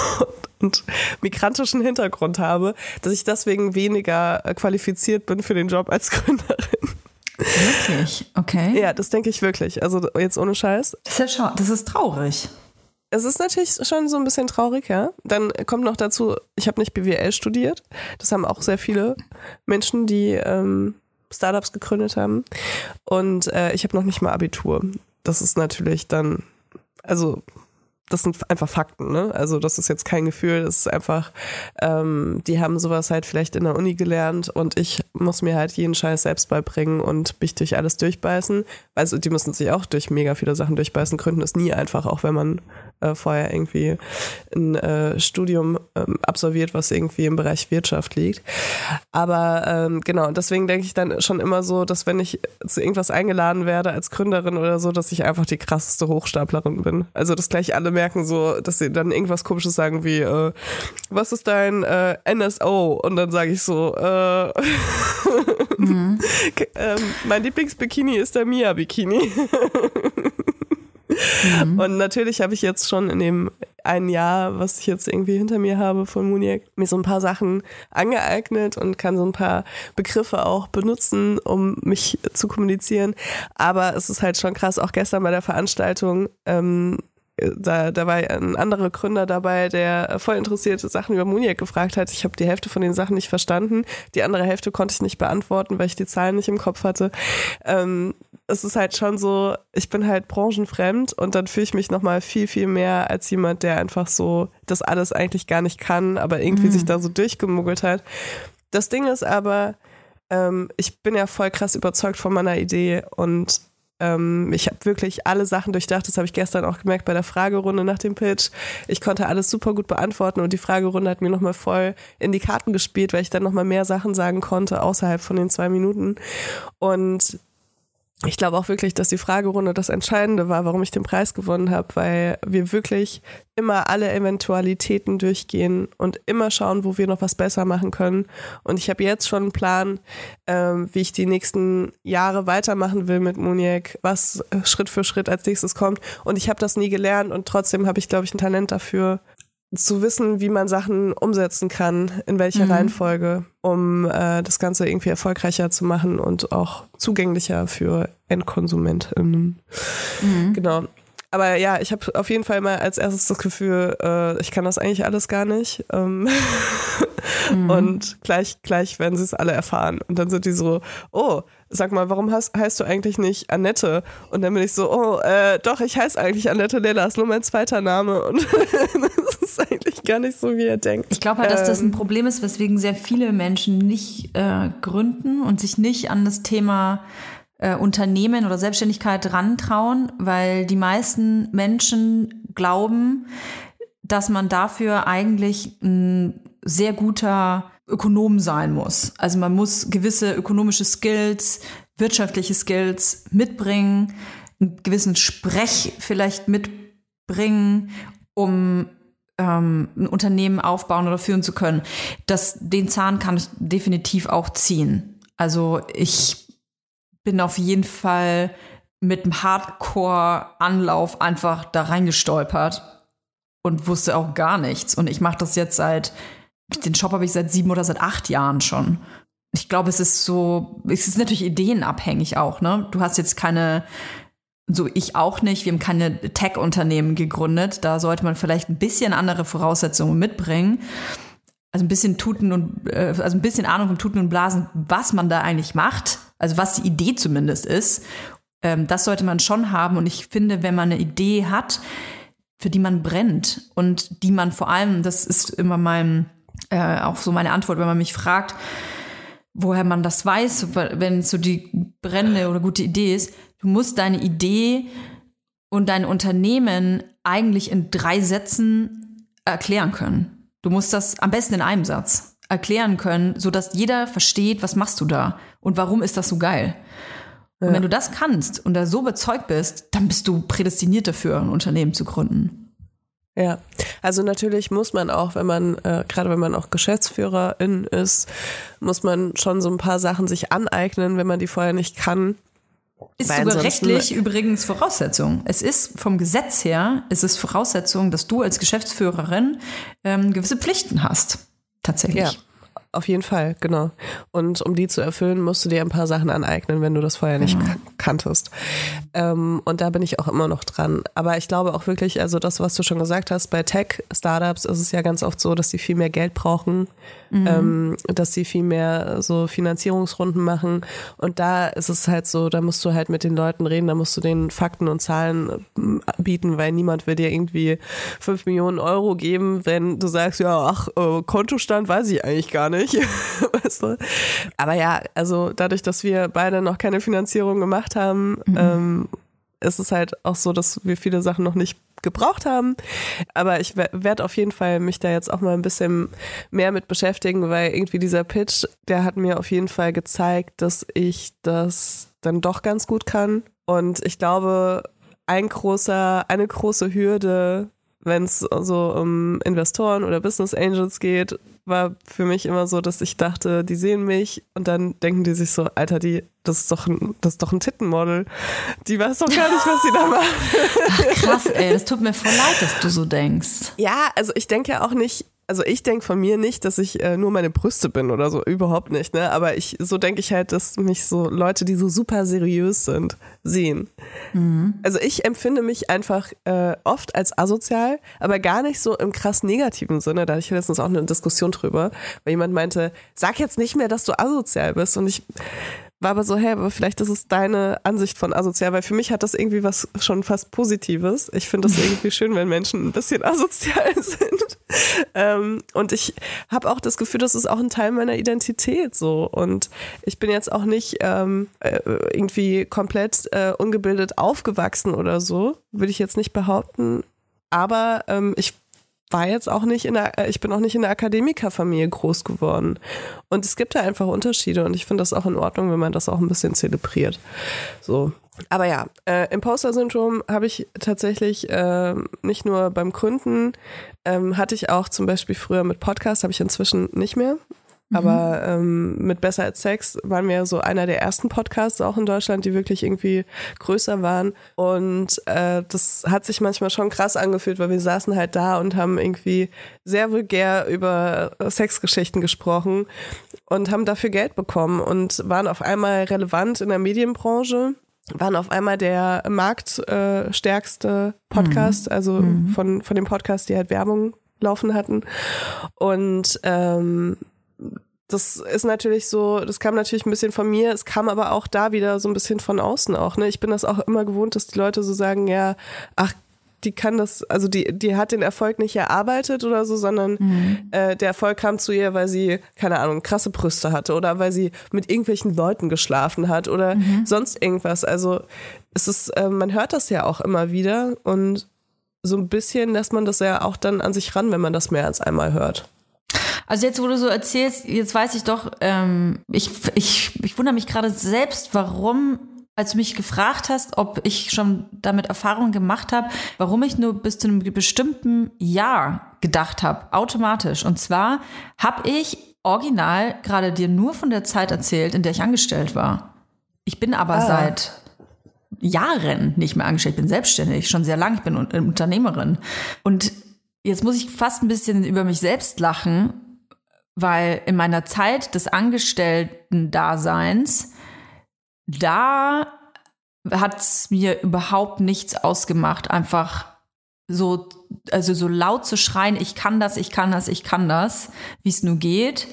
und migrantischen Hintergrund habe, dass ich deswegen weniger äh, qualifiziert bin für den Job als Gründerin. Wirklich? Okay. Ja, das denke ich wirklich. Also jetzt ohne Scheiß. Das ist ja schon, das ist traurig. Es ist natürlich schon so ein bisschen traurig, ja. Dann kommt noch dazu, ich habe nicht BWL studiert. Das haben auch sehr viele Menschen, die ähm, Startups gegründet haben. Und äh, ich habe noch nicht mal Abitur. Das ist natürlich dann, also das sind einfach Fakten, ne? Also das ist jetzt kein Gefühl, das ist einfach, ähm, die haben sowas halt vielleicht in der Uni gelernt und ich muss mir halt jeden Scheiß selbst beibringen und mich durch alles durchbeißen. Also die müssen sich auch durch mega viele Sachen durchbeißen. Gründen ist nie einfach, auch wenn man äh, vorher irgendwie ein äh, Studium ähm, absolviert, was irgendwie im Bereich Wirtschaft liegt. Aber ähm, genau, deswegen denke ich dann schon immer so, dass wenn ich zu irgendwas eingeladen werde als Gründerin oder so, dass ich einfach die krasseste Hochstaplerin bin. Also dass gleich alle merken so, dass sie dann irgendwas komisches sagen wie, äh, was ist dein äh, NSO? Und dann sage ich so, äh, ähm, mein Lieblingsbikini ist der Mia Bikini. Und natürlich habe ich jetzt schon in dem ein Jahr, was ich jetzt irgendwie hinter mir habe von Muniac, mir so ein paar Sachen angeeignet und kann so ein paar Begriffe auch benutzen, um mich zu kommunizieren. Aber es ist halt schon krass, auch gestern bei der Veranstaltung, ähm, da, da war ein anderer Gründer dabei, der voll interessierte Sachen über Muniac gefragt hat. Ich habe die Hälfte von den Sachen nicht verstanden. Die andere Hälfte konnte ich nicht beantworten, weil ich die Zahlen nicht im Kopf hatte. Ähm, es ist halt schon so, ich bin halt branchenfremd und dann fühle ich mich nochmal viel, viel mehr als jemand, der einfach so das alles eigentlich gar nicht kann, aber irgendwie sich da so durchgemuggelt hat. Das Ding ist aber, ähm, ich bin ja voll krass überzeugt von meiner Idee und ähm, ich habe wirklich alle Sachen durchdacht. Das habe ich gestern auch gemerkt bei der Fragerunde nach dem Pitch. Ich konnte alles super gut beantworten und die Fragerunde hat mir nochmal voll in die Karten gespielt, weil ich dann nochmal mehr Sachen sagen konnte außerhalb von den zwei Minuten. Und ich glaube auch wirklich, dass die Fragerunde das Entscheidende war, warum ich den Preis gewonnen habe, weil wir wirklich immer alle Eventualitäten durchgehen und immer schauen, wo wir noch was besser machen können. Und ich habe jetzt schon einen Plan, ähm, wie ich die nächsten Jahre weitermachen will mit Muniac, was Schritt für Schritt als nächstes kommt. Und ich habe das nie gelernt und trotzdem habe ich, glaube ich, ein Talent dafür, zu wissen, wie man Sachen umsetzen kann, in welcher Reihenfolge, um äh, das Ganze irgendwie erfolgreicher zu machen und auch zugänglicher für Endkonsumentinnen. Genau. Aber ja, ich habe auf jeden Fall mal als erstes das Gefühl, äh, ich kann das eigentlich alles gar nicht. Ähm Und gleich, gleich werden sie es alle erfahren. Und dann sind die so, oh, sag mal, warum heißt, heißt du eigentlich nicht Annette? Und dann bin ich so, oh, äh, doch, ich heiße eigentlich Annette Lela, ist nur mein zweiter Name. Und das ist eigentlich gar nicht so, wie er denkt. Ich glaube halt, dass das Ähm, ein Problem ist, weswegen sehr viele Menschen nicht äh, gründen und sich nicht an das Thema äh, Unternehmen oder Selbstständigkeit rantrauen, weil die meisten Menschen glauben, dass man dafür eigentlich ein sehr guter Ökonom sein muss. Also man muss gewisse ökonomische Skills, wirtschaftliche Skills mitbringen, einen gewissen Sprech vielleicht mitbringen, um ähm, ein Unternehmen aufbauen oder führen zu können, das, den Zahn kann ich definitiv auch ziehen. Also ich bin auf jeden Fall mit einem Hardcore-Anlauf einfach da reingestolpert und wusste auch gar nichts. Und ich mache das jetzt seit, den Shop habe ich seit sieben oder seit acht Jahren schon. Ich glaube, es ist so, es ist natürlich ideenabhängig auch, ne? Du hast jetzt keine, so ich auch nicht, wir haben keine Tech-Unternehmen gegründet. Da sollte man vielleicht ein bisschen andere Voraussetzungen mitbringen. Also ein bisschen Tuten und, äh, also ein bisschen Ahnung vom Tuten und Blasen, was man da eigentlich macht. Also was die Idee zumindest ist. Ähm, das sollte man schon haben. Und ich finde, wenn man eine Idee hat, für die man brennt und die man vor allem, das ist immer mein, äh, auch so meine Antwort, wenn man mich fragt, woher man das weiß, wenn es so die brennende oder gute Idee ist, du musst deine Idee und dein Unternehmen eigentlich in drei Sätzen erklären können. Du musst das am besten in einem Satz erklären können, sodass jeder versteht, was machst du da und warum ist das so geil. Und wenn du das kannst und da so überzeugt bist, dann bist du prädestiniert dafür, ein Unternehmen zu gründen. Ja, also natürlich muss man auch, wenn man, äh, gerade wenn man auch Geschäftsführerin ist, muss man schon so ein paar Sachen sich aneignen, wenn man die vorher nicht kann. Ist sogar rechtlich übrigens Voraussetzung. Es ist vom Gesetz her, es ist Voraussetzung, dass du als Geschäftsführerin ähm, gewisse Pflichten hast. Tatsächlich. Ja. Auf jeden Fall, genau. Und um die zu erfüllen, musst du dir ein paar Sachen aneignen, wenn du das vorher nicht mhm. kanntest. Ähm, und da bin ich auch immer noch dran. Aber ich glaube auch wirklich, also das, was du schon gesagt hast, bei Tech-Startups ist es ja ganz oft so, dass die viel mehr Geld brauchen, mhm. ähm, dass sie viel mehr so Finanzierungsrunden machen. Und da ist es halt so, da musst du halt mit den Leuten reden, da musst du den Fakten und Zahlen äh, bieten, weil niemand will dir irgendwie fünf Millionen Euro geben, wenn du sagst, ja, ach, äh, Kontostand weiß ich eigentlich gar nicht nicht. weißt du? Aber ja, also dadurch, dass wir beide noch keine Finanzierung gemacht haben, mhm. ähm, ist es halt auch so, dass wir viele Sachen noch nicht gebraucht haben. Aber ich werde auf jeden Fall mich da jetzt auch mal ein bisschen mehr mit beschäftigen, weil irgendwie dieser Pitch, der hat mir auf jeden Fall gezeigt, dass ich das dann doch ganz gut kann. Und ich glaube, ein großer, eine große Hürde, wenn es so um Investoren oder Business Angels geht, war für mich immer so, dass ich dachte, die sehen mich und dann denken die sich so, Alter, die, das ist doch ein, das ist doch ein Tittenmodel. Die weiß doch gar nicht, was sie da macht. Ach, krass, ey, das tut mir voll leid, dass du so denkst. Ja, also ich denke ja auch nicht, also ich denke von mir nicht, dass ich äh, nur meine Brüste bin oder so, überhaupt nicht, ne? Aber ich, so denke ich halt, dass mich so Leute, die so super seriös sind, sehen. Mhm. Also ich empfinde mich einfach äh, oft als asozial, aber gar nicht so im krass negativen Sinne. Da hatte ich letztens auch eine Diskussion drüber, weil jemand meinte, sag jetzt nicht mehr, dass du asozial bist. Und ich war aber so, hey, aber vielleicht ist es deine Ansicht von asozial, weil für mich hat das irgendwie was schon fast Positives. Ich finde es irgendwie schön, wenn Menschen ein bisschen asozial sind. Ähm, und ich habe auch das Gefühl, das ist auch ein Teil meiner Identität so. Und ich bin jetzt auch nicht ähm, äh, irgendwie komplett äh, ungebildet aufgewachsen oder so, würde ich jetzt nicht behaupten. Aber ähm, ich war jetzt auch nicht in der, äh, ich bin auch nicht in der Akademikerfamilie groß geworden. Und es gibt da einfach Unterschiede und ich finde das auch in Ordnung, wenn man das auch ein bisschen zelebriert. So. Aber ja, äh, Imposter-Syndrom habe ich tatsächlich äh, nicht nur beim Gründen, ähm, hatte ich auch zum Beispiel früher mit Podcasts, habe ich inzwischen nicht mehr. Aber ähm, mit Besser als Sex waren wir so einer der ersten Podcasts auch in Deutschland, die wirklich irgendwie größer waren. Und äh, das hat sich manchmal schon krass angefühlt, weil wir saßen halt da und haben irgendwie sehr vulgär über Sexgeschichten gesprochen und haben dafür Geld bekommen und waren auf einmal relevant in der Medienbranche waren auf einmal der marktstärkste äh, Podcast, mhm. also mhm. von, von dem Podcast, die halt Werbung laufen hatten. Und ähm, das ist natürlich so, das kam natürlich ein bisschen von mir, es kam aber auch da wieder so ein bisschen von außen auch. Ne? Ich bin das auch immer gewohnt, dass die Leute so sagen, ja, ach, die kann das, also die, die hat den Erfolg nicht erarbeitet oder so, sondern mhm. äh, der Erfolg kam zu ihr, weil sie, keine Ahnung, krasse Brüste hatte oder weil sie mit irgendwelchen Leuten geschlafen hat oder mhm. sonst irgendwas. Also es ist, äh, man hört das ja auch immer wieder und so ein bisschen lässt man das ja auch dann an sich ran, wenn man das mehr als einmal hört. Also jetzt, wo du so erzählst, jetzt weiß ich doch, ähm, ich, ich, ich wundere mich gerade selbst, warum, als du mich gefragt hast, ob ich schon damit Erfahrungen gemacht habe, warum ich nur bis zu einem bestimmten Jahr gedacht habe, automatisch. Und zwar habe ich original gerade dir nur von der Zeit erzählt, in der ich angestellt war. Ich bin aber Ah. seit Jahren nicht mehr angestellt, ich bin selbstständig, schon sehr lange, ich bin Un- Unternehmerin. Und jetzt muss ich fast ein bisschen über mich selbst lachen, weil in meiner Zeit des Angestellten-Daseins, da hat es mir überhaupt nichts ausgemacht, einfach so, also so laut zu schreien, ich kann das, ich kann das, ich kann das, wie es nur geht,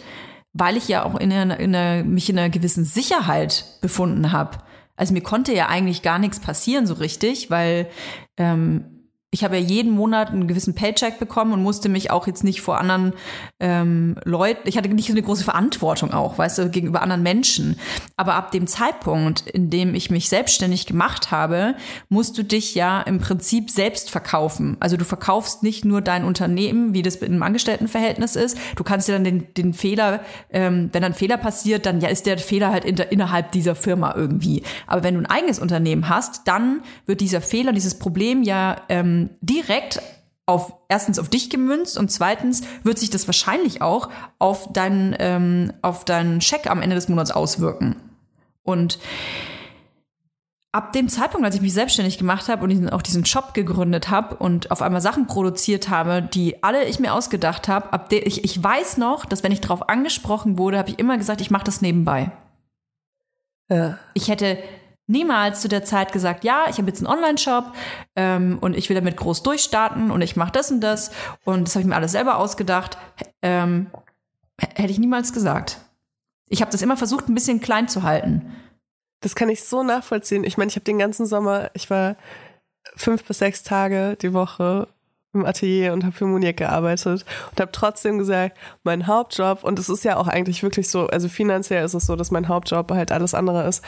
weil ich ja auch in einer, in mich in einer gewissen Sicherheit befunden habe. Also mir konnte ja eigentlich gar nichts passieren so richtig, weil ähm, ich habe ja jeden Monat einen gewissen Paycheck bekommen und musste mich auch jetzt nicht vor anderen ähm, Leuten, ich hatte nicht so eine große Verantwortung auch, weißt du, gegenüber anderen Menschen. Aber ab dem Zeitpunkt, in dem ich mich selbstständig gemacht habe, musst du dich ja im Prinzip selbst verkaufen. Also du verkaufst nicht nur dein Unternehmen, wie das in einem Angestelltenverhältnis ist. Du kannst dir dann den, den Fehler, ähm, wenn dann Fehler passiert, dann ja ist der Fehler halt inter, innerhalb dieser Firma irgendwie. Aber wenn du ein eigenes Unternehmen hast, dann wird dieser Fehler, dieses Problem ja ähm, direkt auf erstens auf dich gemünzt und zweitens wird sich das wahrscheinlich auch auf deinen ähm, auf deinen Scheck am Ende des Monats auswirken. Und ab dem Zeitpunkt, als ich mich selbstständig gemacht habe und auch diesen Shop gegründet habe und auf einmal Sachen produziert habe, die alle ich mir ausgedacht habe, ab der ich, ich weiß noch, dass wenn ich darauf angesprochen wurde, habe ich immer gesagt, ich mache das nebenbei. Ja. Ich hätte niemals zu der Zeit gesagt, ja, ich habe jetzt einen Online-Shop ähm, und ich will damit groß durchstarten und ich mache das und das und das habe ich mir alles selber ausgedacht. Ähm, hätte ich niemals gesagt. Ich habe das immer versucht, ein bisschen klein zu halten. Das kann ich so nachvollziehen. Ich meine, ich habe den ganzen Sommer, ich war fünf bis sechs Tage die Woche im Atelier und habe für Muniek gearbeitet und habe trotzdem gesagt, mein Hauptjob, und es ist ja auch eigentlich wirklich so, also finanziell ist es so, dass mein Hauptjob halt alles andere ist.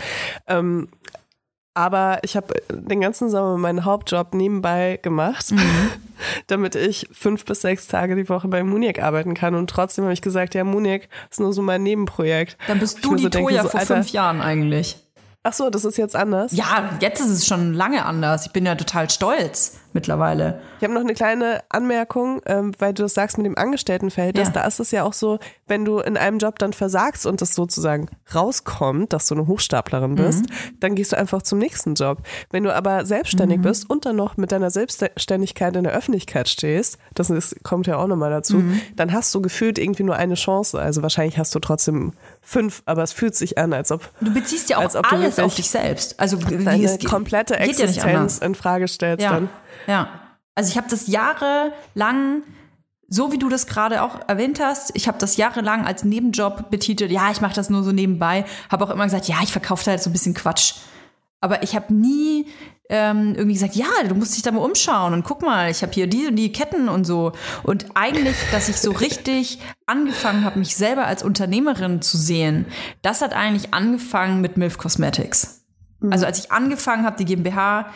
Ähm, aber ich habe den ganzen Sommer meinen Hauptjob nebenbei gemacht, damit ich fünf bis sechs Tage die Woche bei Muniek arbeiten kann. Und trotzdem habe ich gesagt, ja, Muniek ist nur so mein Nebenprojekt. Dann bist du die so denke, Toja so, vor Alter, fünf Jahren eigentlich. Ach so, das ist jetzt anders. Ja, jetzt ist es schon lange anders. Ich bin ja total stolz mittlerweile. Ich habe noch eine kleine Anmerkung, ähm, weil du das sagst mit dem Angestelltenverhältnis. Ja. Da ist es ja auch so, wenn du in einem Job dann versagst und das sozusagen rauskommt, dass du eine Hochstaplerin bist, dann gehst du einfach zum nächsten Job. Wenn du aber selbstständig bist und dann noch mit deiner Selbstständigkeit in der Öffentlichkeit stehst, das ist, kommt ja auch nochmal dazu, dann hast du gefühlt irgendwie nur eine Chance. Also wahrscheinlich hast du trotzdem fünf, aber es fühlt sich an, als ob Du beziehst ja auch Als ob alles auf dich selbst. Also wie deine es geht- komplette geht ja. Existenz in Frage stellst Ja, dann. ja. Also ich habe das jahrelang, so wie du das gerade auch erwähnt hast, ich habe das jahrelang als Nebenjob betitelt. Ja, ich mache das nur so nebenbei. Habe auch immer gesagt, ja, ich verkaufe da jetzt so ein bisschen Quatsch. Aber ich habe nie ähm, irgendwie gesagt, ja, du musst dich da mal umschauen und guck mal, ich habe hier die und die Ketten und so. Und eigentlich, dass ich so richtig angefangen habe, mich selber als Unternehmerin zu sehen, das hat eigentlich angefangen mit MILF Cosmetics. Also als ich angefangen habe, die GmbH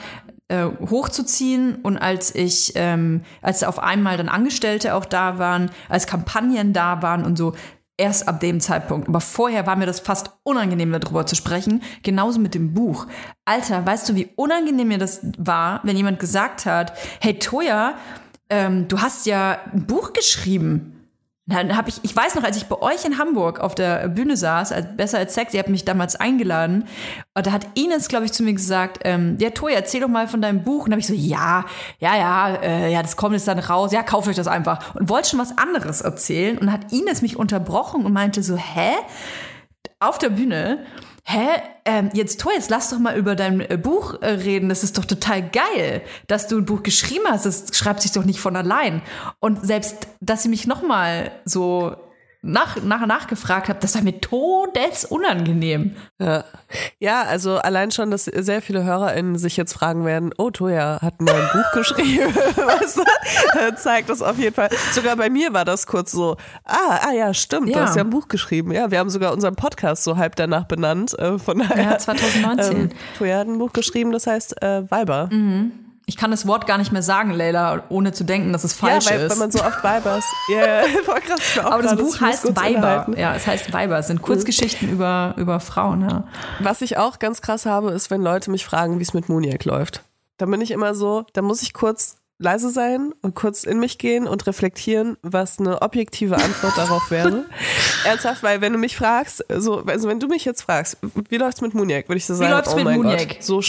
äh, hochzuziehen und als ich, ähm, als auf einmal dann Angestellte auch da waren, als Kampagnen da waren und so, erst ab dem Zeitpunkt. Aber vorher war mir das fast unangenehm, darüber zu sprechen. Genauso mit dem Buch. Alter, weißt du, wie unangenehm mir das war, wenn jemand gesagt hat, hey Toja, ähm, du hast ja ein Buch geschrieben. Dann habe ich, ich weiß noch, als ich bei euch in Hamburg auf der Bühne saß, als Besser als Sex, ihr habt mich damals eingeladen, und da hat Ines, glaube ich, zu mir gesagt, ähm, ja, Toja, erzähl doch mal von deinem Buch. Und da habe ich so, ja, ja, ja, äh, ja, das kommt jetzt dann raus, ja, kauft euch das einfach. Und wollte schon was anderes erzählen und hat Ines mich unterbrochen und meinte so, hä? Auf der Bühne, hä, ähm, jetzt Toja, jetzt lass doch mal über dein äh, Buch äh, reden. Das ist doch total geil, dass du ein Buch geschrieben hast. Das schreibt sich doch nicht von allein. Und selbst, dass sie mich noch mal so nach, nach, nachgefragt hat, das war mir todesunangenehm. Ja. ja, also allein schon, dass sehr viele HörerInnen sich jetzt fragen werden, oh, Toja hat mal ein Buch geschrieben, weißt du? Zeigt das auf jeden Fall. Sogar bei mir war das kurz so, ah, ah ja, stimmt, du Ja. hast ja ein Buch geschrieben. Ja, wir haben sogar unseren Podcast so halb danach benannt. Äh, von daher, Ja, 2019. Ähm, Toja hat ein Buch geschrieben, das heißt äh, Weiber. Ich kann das Wort gar nicht mehr sagen, Leila, ohne zu denken, dass es falsch ja, weil, ist. weil man so oft Weibers. Ja, ja, voll krass. Aber das Buch heißt Weiber. Ja, es heißt Weiber. Es sind Kurzgeschichten über, über Frauen. Ja. Was ich auch ganz krass habe, ist, wenn Leute mich fragen, wie es mit Muniac läuft. Da bin ich immer so, da muss ich kurz leise sein und kurz in mich gehen und reflektieren, was eine objektive Antwort darauf wäre. Ernsthaft, weil wenn du mich fragst, so, also wenn du mich jetzt fragst, wie läuft's mit Muniak, würde ich so sagen, läuft's oh mit mein Muniak? Gott, so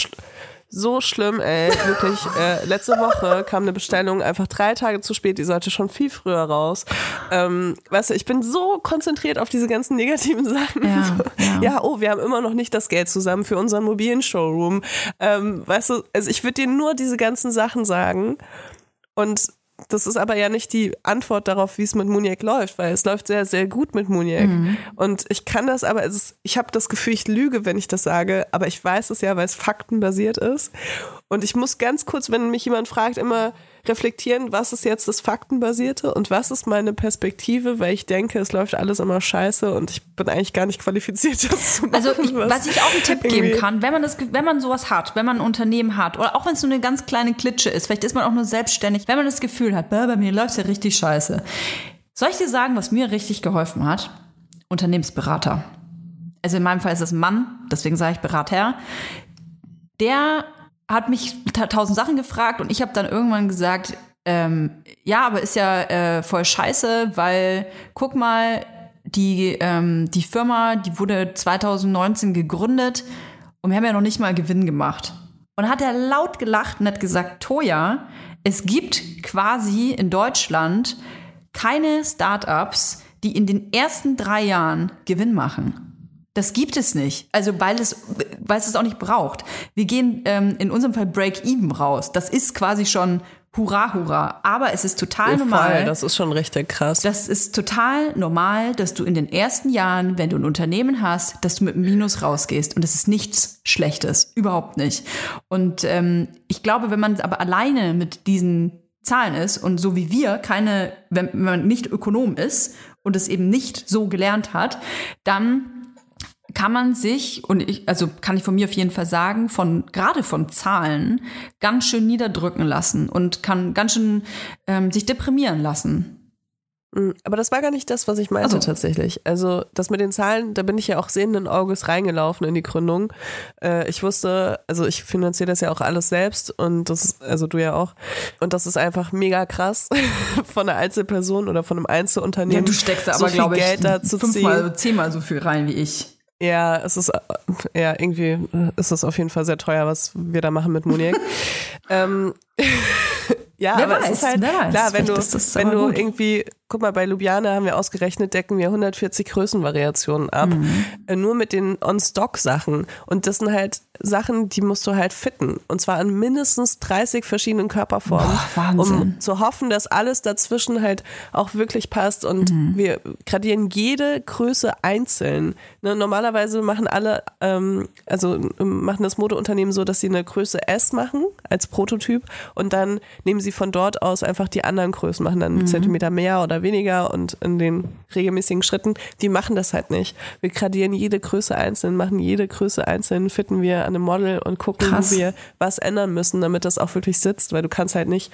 so schlimm, ey, wirklich. Äh, letzte Woche kam eine Bestellung einfach drei Tage zu spät, die sollte schon viel früher raus. Ähm, weißt du, ich bin so konzentriert auf diese ganzen negativen Sachen. Ja, so, ja. ja, oh, wir haben immer noch nicht das Geld zusammen für unseren mobilen Showroom. Ähm, weißt du, also ich würde dir nur diese ganzen Sachen sagen und das ist aber ja nicht die Antwort darauf, wie es mit Muniak läuft, weil es läuft sehr, sehr gut mit Muniak. Und ich kann das aber, ist, ich habe das Gefühl, ich lüge, wenn ich das sage, aber ich weiß es ja, weil es faktenbasiert ist. Und ich muss ganz kurz, wenn mich jemand fragt, immer reflektieren, was ist jetzt das Faktenbasierte und was ist meine Perspektive, weil ich denke, es läuft alles immer scheiße und ich bin eigentlich gar nicht qualifiziert, das zu machen. Also ich, was ich auch einen Tipp geben kann, wenn man das, wenn man sowas hat, wenn man ein Unternehmen hat oder auch wenn es nur eine ganz kleine Klitsche ist, vielleicht ist man auch nur selbstständig, wenn man das Gefühl hat, "Bäh, bei mir läuft's ja richtig scheiße. Soll ich dir sagen, was mir richtig geholfen hat? Unternehmensberater. Also in meinem Fall ist es ein Mann, deswegen sage ich Berater. Der hat mich ta- tausend Sachen gefragt und ich habe dann irgendwann gesagt, ähm, ja, aber ist ja äh, voll scheiße, weil guck mal, die, ähm, die Firma, die wurde 2019 gegründet und wir haben ja noch nicht mal Gewinn gemacht. Und hat er laut gelacht und hat gesagt, Toja, es gibt quasi in Deutschland keine Startups, die in den ersten drei Jahren Gewinn machen. Das gibt es nicht. Also weil es, weil es es auch nicht braucht. Wir gehen ähm, in unserem Fall Break-Even raus. Das ist quasi schon Hurra, Hurra. Aber es ist total normal. Voll, das ist schon richtig krass. Das ist total normal, dass du in den ersten Jahren, wenn du ein Unternehmen hast, dass du mit einem Minus rausgehst. Und das ist nichts Schlechtes. Überhaupt nicht. Und ähm, ich glaube, wenn man aber alleine mit diesen Zahlen ist und so wie wir keine, wenn wenn man nicht Ökonom ist und es eben nicht so gelernt hat, dann kann man sich, und ich, also kann ich von mir auf jeden Fall sagen, von, gerade von Zahlen, ganz schön niederdrücken lassen und kann ganz schön ähm, sich deprimieren lassen. Mm, Aber das war gar nicht das, was ich meinte Ach so. tatsächlich. Also das mit den Zahlen, da bin ich ja auch sehenden Auges reingelaufen in die Gründung. Äh, ich wusste, also ich finanziere das ja auch alles selbst und das ist, also du ja auch. Und das ist einfach mega krass von einer Einzelperson oder von einem Einzelunternehmen. so viel Geld da zu ziehen. fünfmal, zehnmal so viel rein wie ich. Ja, es ist, äh, ja, irgendwie äh, ist es auf jeden Fall sehr teuer, was wir da machen mit Monique. ähm, ja, Wer aber weiß, es ist halt, weiß. klar, wenn du, wenn du gut. irgendwie, guck mal, bei Ljubljana haben wir ausgerechnet, decken wir 140 Größenvariationen ab. Mhm. Äh, Nur mit den On-Stock-Sachen. Und das sind halt Sachen, die musst du halt fitten. Und zwar an mindestens 30 verschiedenen Körperformen. Boah, Wahnsinn. Um zu hoffen, dass alles dazwischen halt auch wirklich passt und Mhm. wir gradieren jede Größe einzeln. Ne, normalerweise machen alle, ähm, also ähm, machen das Modeunternehmen so, dass sie eine Größe S machen als Prototyp und dann nehmen sie von dort aus einfach die anderen Größen, machen dann einen Zentimeter mehr oder weniger und in den regelmäßigen Schritten, die machen das halt nicht. Wir gradieren jede Größe einzeln, machen jede Größe einzeln, fitten wir an einem Model und gucken, Krass. wo wir was ändern müssen, damit das auch wirklich sitzt, weil du kannst halt nicht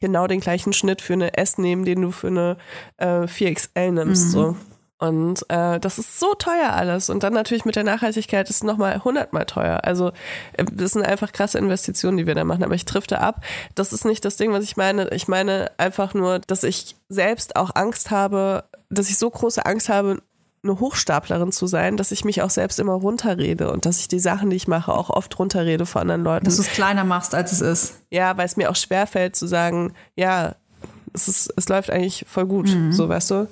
genau den gleichen Schnitt für eine S nehmen, den du für eine äh, 4XL nimmst. So. Und äh, das ist so teuer alles. Und dann natürlich mit der Nachhaltigkeit ist es nochmal hundertmal teuer. Also äh, das sind einfach krasse Investitionen, die wir da machen. Aber ich drifte ab. Das ist nicht das Ding, was ich meine. Ich meine einfach nur, dass ich selbst auch Angst habe, dass ich so große Angst habe, eine Hochstaplerin zu sein, dass ich mich auch selbst immer runterrede und dass ich die Sachen, die ich mache, auch oft runterrede vor anderen Leuten. Dass du es kleiner machst, als es ist. Ja, weil es mir auch schwerfällt zu sagen, ja, es, ist, es läuft eigentlich voll gut, so weißt du.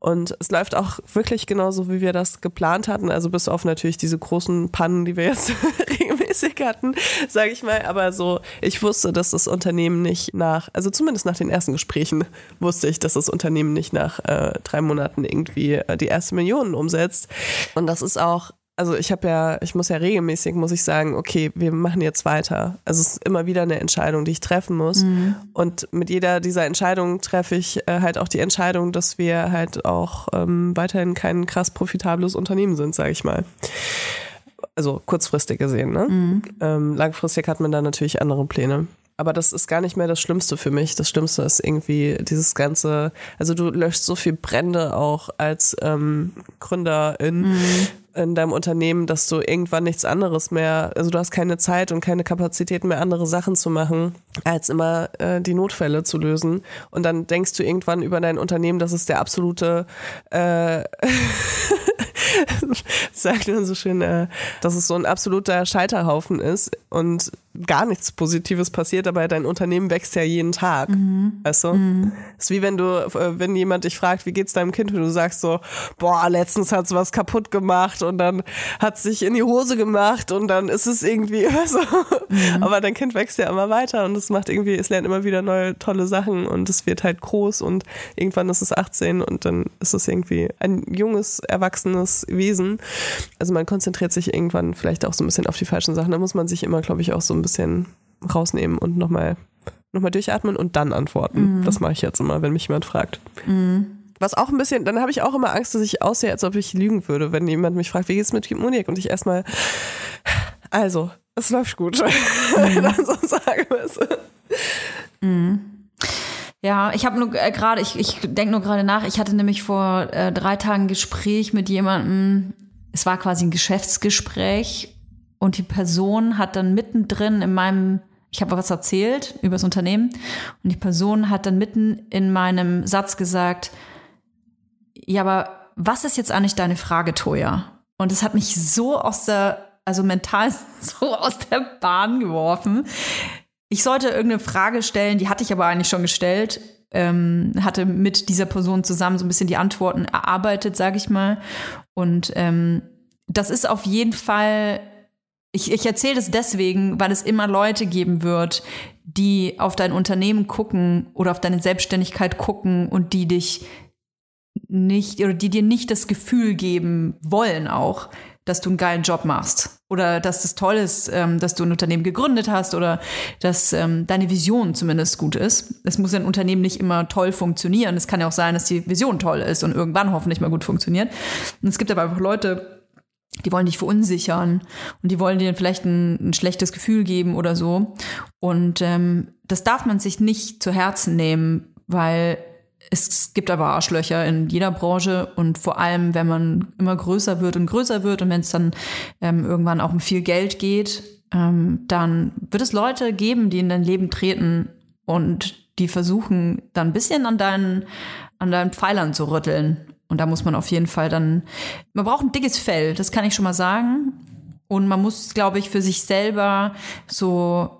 Und es läuft auch wirklich genauso, wie wir das geplant hatten. Also bis auf natürlich diese großen Pannen, die wir jetzt regelmäßig hatten, sage ich mal. Aber so, ich wusste, dass das Unternehmen nicht nach, also zumindest nach den ersten Gesprächen, wusste ich, dass das Unternehmen nicht nach äh, drei Monaten irgendwie äh, die erste Million umsetzt. Und das ist auch also ich habe ja, ich muss ja regelmäßig, muss ich sagen, okay, wir machen jetzt weiter. Also es ist immer wieder eine Entscheidung, die ich treffen muss. Und mit jeder dieser Entscheidungen treffe ich äh, halt auch die Entscheidung, dass wir halt auch ähm, weiterhin kein krass profitables Unternehmen sind, sage ich mal. Also kurzfristig gesehen, ne? Ähm, langfristig hat man da natürlich andere Pläne. Aber das ist gar nicht mehr das Schlimmste für mich. Das Schlimmste ist irgendwie dieses ganze, also du löscht so viel Brände auch als ähm, Gründerin. in deinem Unternehmen, dass du irgendwann nichts anderes mehr, also du hast keine Zeit und keine Kapazität mehr, andere Sachen zu machen, als immer äh, die Notfälle zu lösen. Und dann denkst du irgendwann über dein Unternehmen, das ist der absolute äh, sagt man so schön, äh, dass es so ein absoluter Scheiterhaufen ist. Und gar nichts Positives passiert, aber dein Unternehmen wächst ja jeden Tag. Mhm. Weißt du? Mhm. ist wie wenn du, äh, wenn jemand dich fragt, wie geht's deinem Kind, und du sagst so, boah, letztens hat's was kaputt gemacht und dann hat's sich in die Hose gemacht und dann ist es irgendwie so. Mhm. Aber dein Kind wächst ja immer weiter und es macht irgendwie, es lernt immer wieder neue tolle Sachen und es wird halt groß und irgendwann ist es 18 und dann ist es irgendwie ein junges, erwachsenes Wesen. Also man konzentriert sich irgendwann vielleicht auch so ein bisschen auf die falschen Sachen. Da muss man sich immer, glaube ich, auch so ein bisschen rausnehmen und nochmal noch mal durchatmen und dann antworten. Mhm. Das mache ich jetzt immer, wenn mich jemand fragt. Mhm. Was auch ein bisschen, dann habe ich auch immer Angst, dass ich aussehe, als ob ich lügen würde, wenn jemand mich fragt, wie geht's mit Munich? Und ich erstmal, also, es läuft gut. Mhm. dann so sagen wir mhm. Ja, ich habe nur äh, gerade, ich, ich denke nur gerade nach, ich hatte nämlich vor äh, drei Tagen ein Gespräch mit jemandem, es war quasi ein Geschäftsgespräch und die Person hat dann mittendrin in meinem, ich habe was erzählt über das Unternehmen und die Person hat dann mitten in meinem Satz gesagt, ja, aber was ist jetzt eigentlich deine Frage, Toja? Und es hat mich so aus der, also mental so aus der Bahn geworfen. Ich sollte irgendeine Frage stellen, die hatte ich aber eigentlich schon gestellt, ähm, hatte mit dieser Person zusammen so ein bisschen die Antworten erarbeitet, sage ich mal. Und ähm, das ist auf jeden Fall ich, ich erzähle das deswegen, weil es immer Leute geben wird, die auf dein Unternehmen gucken oder auf deine Selbstständigkeit gucken und die dich nicht oder die dir nicht das Gefühl geben wollen auch, dass du einen geilen Job machst oder dass das toll ist, ähm, dass du ein Unternehmen gegründet hast oder dass ähm, deine Vision zumindest gut ist. Es muss ein Unternehmen nicht immer toll funktionieren. Es kann ja auch sein, dass die Vision toll ist und irgendwann hoffentlich mal gut funktioniert. Und es gibt aber einfach Leute, die wollen dich verunsichern und die wollen dir vielleicht ein, ein schlechtes Gefühl geben oder so. Und ähm, das darf man sich nicht zu Herzen nehmen, weil es gibt aber Arschlöcher in jeder Branche und vor allem, wenn man immer größer wird und größer wird und wenn es dann ähm, irgendwann auch um viel Geld geht, ähm, dann wird es Leute geben, die in dein Leben treten und die versuchen, dann ein bisschen an deinen, an deinen Pfeilern zu rütteln. Und da muss man auf jeden Fall dann, man braucht ein dickes Fell, das kann ich schon mal sagen. Und man muss, glaube ich, für sich selber so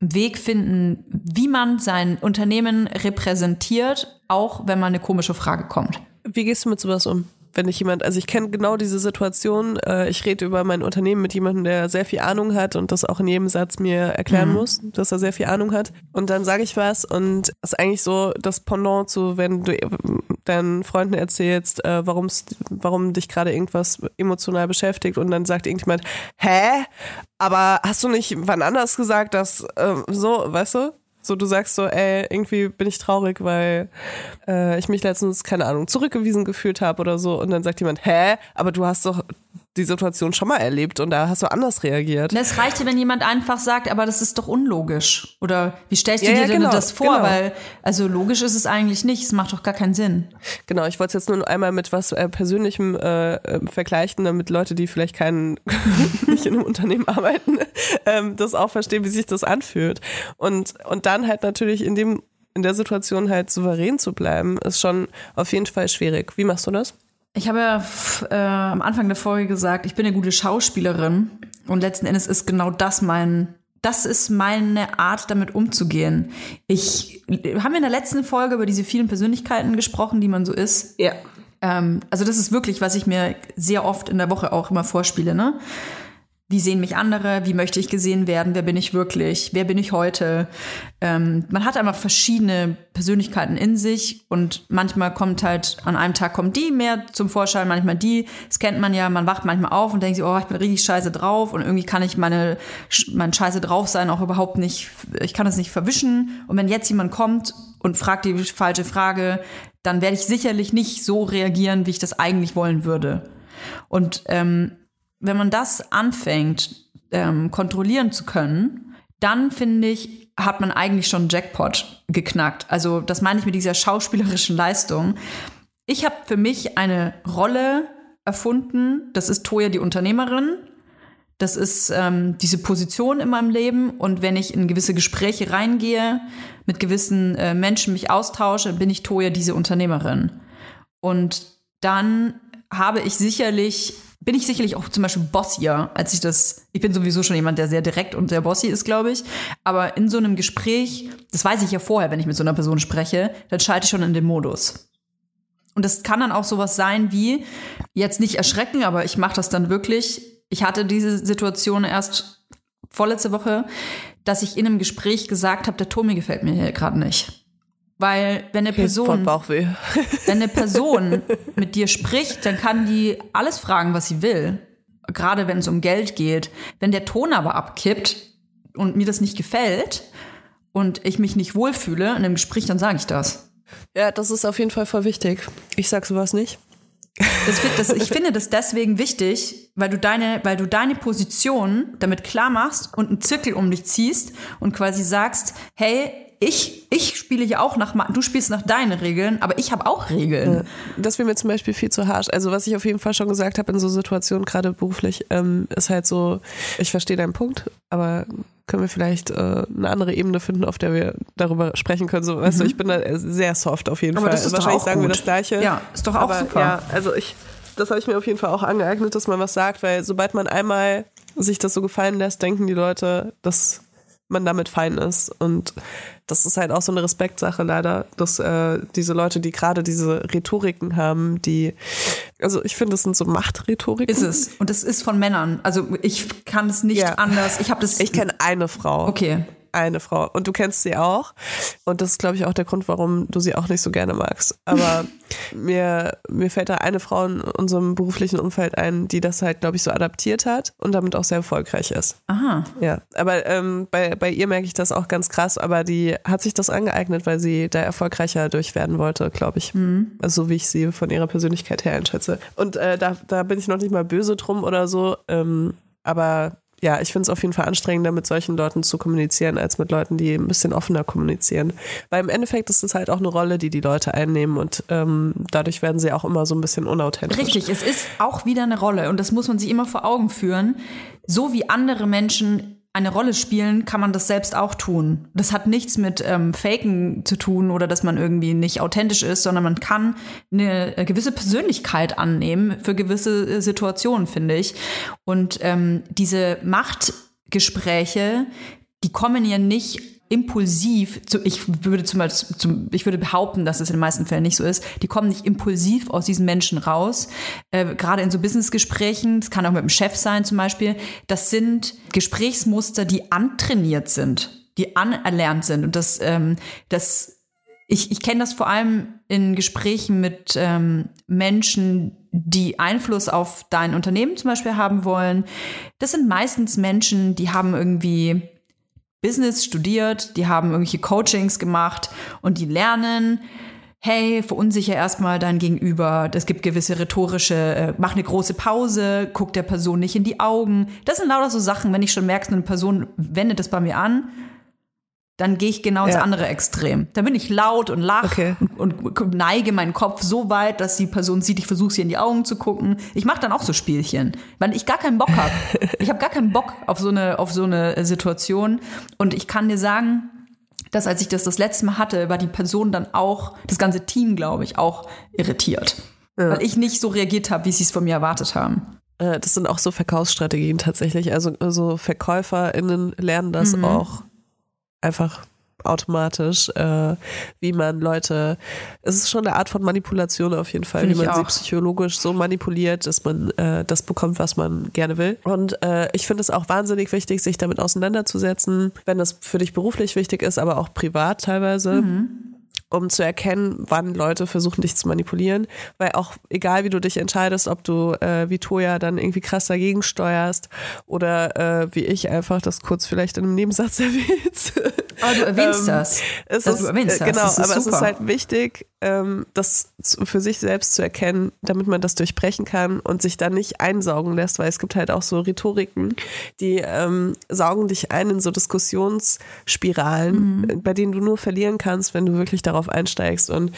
einen Weg finden, wie man sein Unternehmen repräsentiert, auch wenn mal eine komische Frage kommt. Wie gehst du mit sowas um? wenn ich jemand, also ich kenne genau diese Situation, äh, ich rede über mein Unternehmen mit jemandem, der sehr viel Ahnung hat und das auch in jedem Satz mir erklären mhm. muss, dass er sehr viel Ahnung hat. Und dann sage ich was und es ist eigentlich so das Pendant zu, wenn du deinen Freunden erzählst, äh, warum dich gerade irgendwas emotional beschäftigt und dann sagt irgendjemand, hä? Aber hast du nicht wann anders gesagt, dass äh, so, weißt du? So, du sagst so, ey, irgendwie bin ich traurig, weil äh, ich mich letztens, keine Ahnung, zurückgewiesen gefühlt habe oder so. Und dann sagt jemand, hä? Aber du hast doch die Situation schon mal erlebt und da hast du anders reagiert. Es reicht ja, wenn jemand einfach sagt, aber das ist doch unlogisch. Oder wie stellst du ja, dir ja, denn genau, das vor? Genau. Weil, also logisch ist es eigentlich nicht. Es macht doch gar keinen Sinn. Genau, ich wollte es jetzt nur einmal mit was äh, Persönlichem äh, äh vergleichen, damit Leute, die vielleicht keinen, nicht in einem Unternehmen arbeiten, ähm, das auch verstehen, wie sich das anfühlt. Und, und dann halt natürlich in dem in der Situation halt souverän zu bleiben, ist schon auf jeden Fall schwierig. Wie machst du das? Ich habe ja äh, am Anfang der Folge gesagt, ich bin eine gute Schauspielerin und letzten Endes ist genau das mein das ist meine Art, damit umzugehen. Ich haben wir in der letzten Folge über diese vielen Persönlichkeiten gesprochen, die man so ist. Ja. Ähm, also das ist wirklich, was ich mir sehr oft in der Woche auch immer vorspiele. Ne? Wie sehen mich andere? Wie möchte ich gesehen werden? Wer bin ich wirklich? Wer bin ich heute? Ähm, man hat einfach verschiedene Persönlichkeiten in sich und manchmal kommt halt, an einem Tag kommt die mehr zum Vorschein, manchmal die. Das kennt man ja, man wacht manchmal auf und denkt sich, oh, ich bin richtig scheiße drauf und irgendwie kann ich meine, mein scheiße drauf sein auch überhaupt nicht, ich kann es nicht verwischen. Und wenn jetzt jemand kommt und fragt die falsche Frage, dann werde ich sicherlich nicht so reagieren, wie ich das eigentlich wollen würde. Und ähm, wenn man das anfängt, ähm, kontrollieren zu können, dann finde ich, hat man eigentlich schon Jackpot geknackt. Also das meine ich mit dieser schauspielerischen Leistung. Ich habe für mich eine Rolle, erfunden. Das ist Toya die Unternehmerin. Das ist ähm, diese Position in meinem Leben. Und wenn ich in gewisse Gespräche reingehe, mit gewissen äh, Menschen mich austausche, bin ich Toya diese Unternehmerin. Und dann habe ich sicherlich, bin ich sicherlich auch zum Beispiel bossier, als ich das, ich bin sowieso schon jemand, der sehr direkt und sehr bossy ist, glaube ich. Aber in so einem Gespräch, das weiß ich ja vorher, wenn ich mit so einer Person spreche, dann schalte ich schon in den Modus. Und das kann dann auch sowas sein wie, jetzt nicht erschrecken, aber ich mache das dann wirklich. Ich hatte diese Situation erst vorletzte Woche, dass ich in einem Gespräch gesagt habe, der Ton mir gefällt mir hier gerade nicht. Weil wenn eine Person, wenn eine Person mit dir spricht, dann kann die alles fragen, was sie will. Gerade wenn es um Geld geht. Wenn der Ton aber abkippt und mir das nicht gefällt und ich mich nicht wohlfühle in einem Gespräch, dann sage ich das. Ja, das ist auf jeden Fall voll wichtig. Ich sag sowas nicht. Das, das, ich finde das deswegen wichtig, weil du deine, weil du deine Position damit klar machst und einen Zirkel um dich ziehst und quasi sagst, hey, ich, ich spiele hier auch nach, du spielst nach deinen Regeln, aber ich habe auch Regeln. Das wäre mir zum Beispiel viel zu harsch. Also was ich auf jeden Fall schon gesagt habe in so Situationen, gerade beruflich, ähm, ist halt so, ich verstehe deinen Punkt, aber können wir vielleicht äh, eine andere Ebene finden, auf der wir darüber sprechen können. So, weißt du, ich bin da sehr soft auf jeden Mhm. Aber Fall. das ist doch Wahrscheinlich auch sagen wir gut. das Gleiche. Ja, ist doch auch aber, super. Ja, also ich, das habe ich mir auf jeden Fall auch angeeignet, dass man was sagt, weil sobald man einmal sich das so gefallen lässt, denken die Leute, dass man damit fein ist. Und das ist halt auch so eine Respektsache leider, dass äh, diese Leute, die gerade diese Rhetoriken haben, die, also ich finde, das sind so Machtrhetoriken. Ist es. Und es ist von Männern. Also ich kann es nicht Ja. anders. Ich habe das. Ich kenne eine Frau. Okay. Eine Frau. Und du kennst sie auch. Und das ist, glaube ich, auch der Grund, warum du sie auch nicht so gerne magst. Aber mir, mir fällt da eine Frau in unserem beruflichen Umfeld ein, die das halt, glaube ich, so adaptiert hat und damit auch sehr erfolgreich ist. Aha. Ja, aber ähm, bei, bei ihr merke ich das auch ganz krass, aber die hat sich das angeeignet, weil sie da erfolgreicher durch werden wollte, glaube ich. Also so wie ich sie von ihrer Persönlichkeit her einschätze. Und äh, da, da bin ich noch nicht mal böse drum oder so. Ähm, aber ja, ich finde es auf jeden Fall anstrengender, mit solchen Leuten zu kommunizieren, als mit Leuten, die ein bisschen offener kommunizieren. Weil im Endeffekt ist es halt auch eine Rolle, die die Leute einnehmen und ähm, dadurch werden sie auch immer so ein bisschen unauthentisch. Richtig, es ist auch wieder eine Rolle und das muss man sich immer vor Augen führen. So wie andere Menschen eine Rolle spielen, kann man das selbst auch tun. Das hat nichts mit ähm, Faken zu tun oder dass man irgendwie nicht authentisch ist, sondern man kann eine äh, gewisse Persönlichkeit annehmen für gewisse äh, Situationen, finde ich. Und ähm, diese Machtgespräche, die kommen ja nicht impulsiv, ich würde zum Beispiel, ich würde behaupten, dass es in den meisten Fällen nicht so ist, die kommen nicht impulsiv aus diesen Menschen raus. Äh, gerade in so Businessgesprächen, das kann auch mit dem Chef sein zum Beispiel, das sind Gesprächsmuster, die antrainiert sind, die anerlernt sind. Und das, ähm, das ich, ich kenne das vor allem in Gesprächen mit ähm, Menschen, die Einfluss auf dein Unternehmen zum Beispiel haben wollen. Das sind meistens Menschen, die haben irgendwie Business studiert, die haben irgendwelche Coachings gemacht und die lernen, hey, verunsicher erstmal dein Gegenüber. Es gibt gewisse rhetorische, äh, mach eine große Pause, guck der Person nicht in die Augen. Das sind lauter so Sachen, wenn ich schon merke, eine Person wendet das bei mir an, dann gehe ich genau ins Ja. andere Extrem. Dann bin ich laut und lach Okay. und, und neige meinen Kopf so weit, dass die Person sieht, ich versuche sie in die Augen zu gucken. Ich mache dann auch so Spielchen, weil ich gar keinen Bock habe. ich habe gar keinen Bock auf so eine auf so eine Situation und ich kann dir sagen, dass als ich das das letzte Mal hatte, war die Person dann auch das ganze Team, glaube ich, auch irritiert, weil ich nicht so reagiert habe, wie sie es von mir erwartet haben. Äh, Das sind auch so Verkaufsstrategien tatsächlich. Also, also VerkäuferInnen lernen das Mhm. auch einfach automatisch, äh, wie man Leute, es ist schon eine Art von Manipulation auf jeden Fall, Finde wie man sie auch. psychologisch so manipuliert, dass man äh, das bekommt, was man gerne will. Und äh, ich finde es auch wahnsinnig wichtig, sich damit auseinanderzusetzen, wenn das für dich beruflich wichtig ist, aber auch privat teilweise um zu erkennen, wann Leute versuchen, dich zu manipulieren. Weil auch egal, wie du dich entscheidest, ob du äh, wie Toya dann irgendwie krass dagegen steuerst oder äh, wie ich einfach das kurz vielleicht in einem Nebensatz erwähnt, Aber du erwähnst Ähm, das. Es Also ist, du erwähnst äh, das. Genau, Das ist aber es super. ist halt wichtig, ähm, das für sich selbst zu erkennen, damit man das durchbrechen kann und sich dann nicht einsaugen lässt, weil es gibt halt auch so Rhetoriken, die ähm, saugen dich ein in so Diskussionsspiralen, Mhm. bei denen du nur verlieren kannst, wenn du wirklich darauf einsteigst und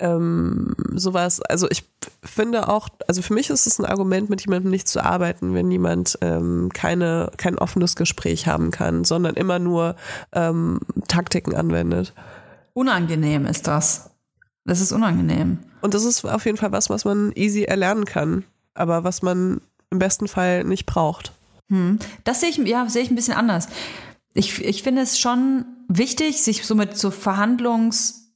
ähm, sowas. Also ich finde auch, also für mich ist es ein Argument, mit jemandem nicht zu arbeiten, wenn jemand ähm, keine, kein offenes Gespräch haben kann, sondern immer nur ähm, Taktiken anwendet. Unangenehm ist das. Das ist unangenehm. Und das ist auf jeden Fall was, was man easy erlernen kann, aber was man im besten Fall nicht braucht. Hm. Das sehe ich, ja, sehe ich ein bisschen anders. Ich, ich finde es schon wichtig, sich so mit so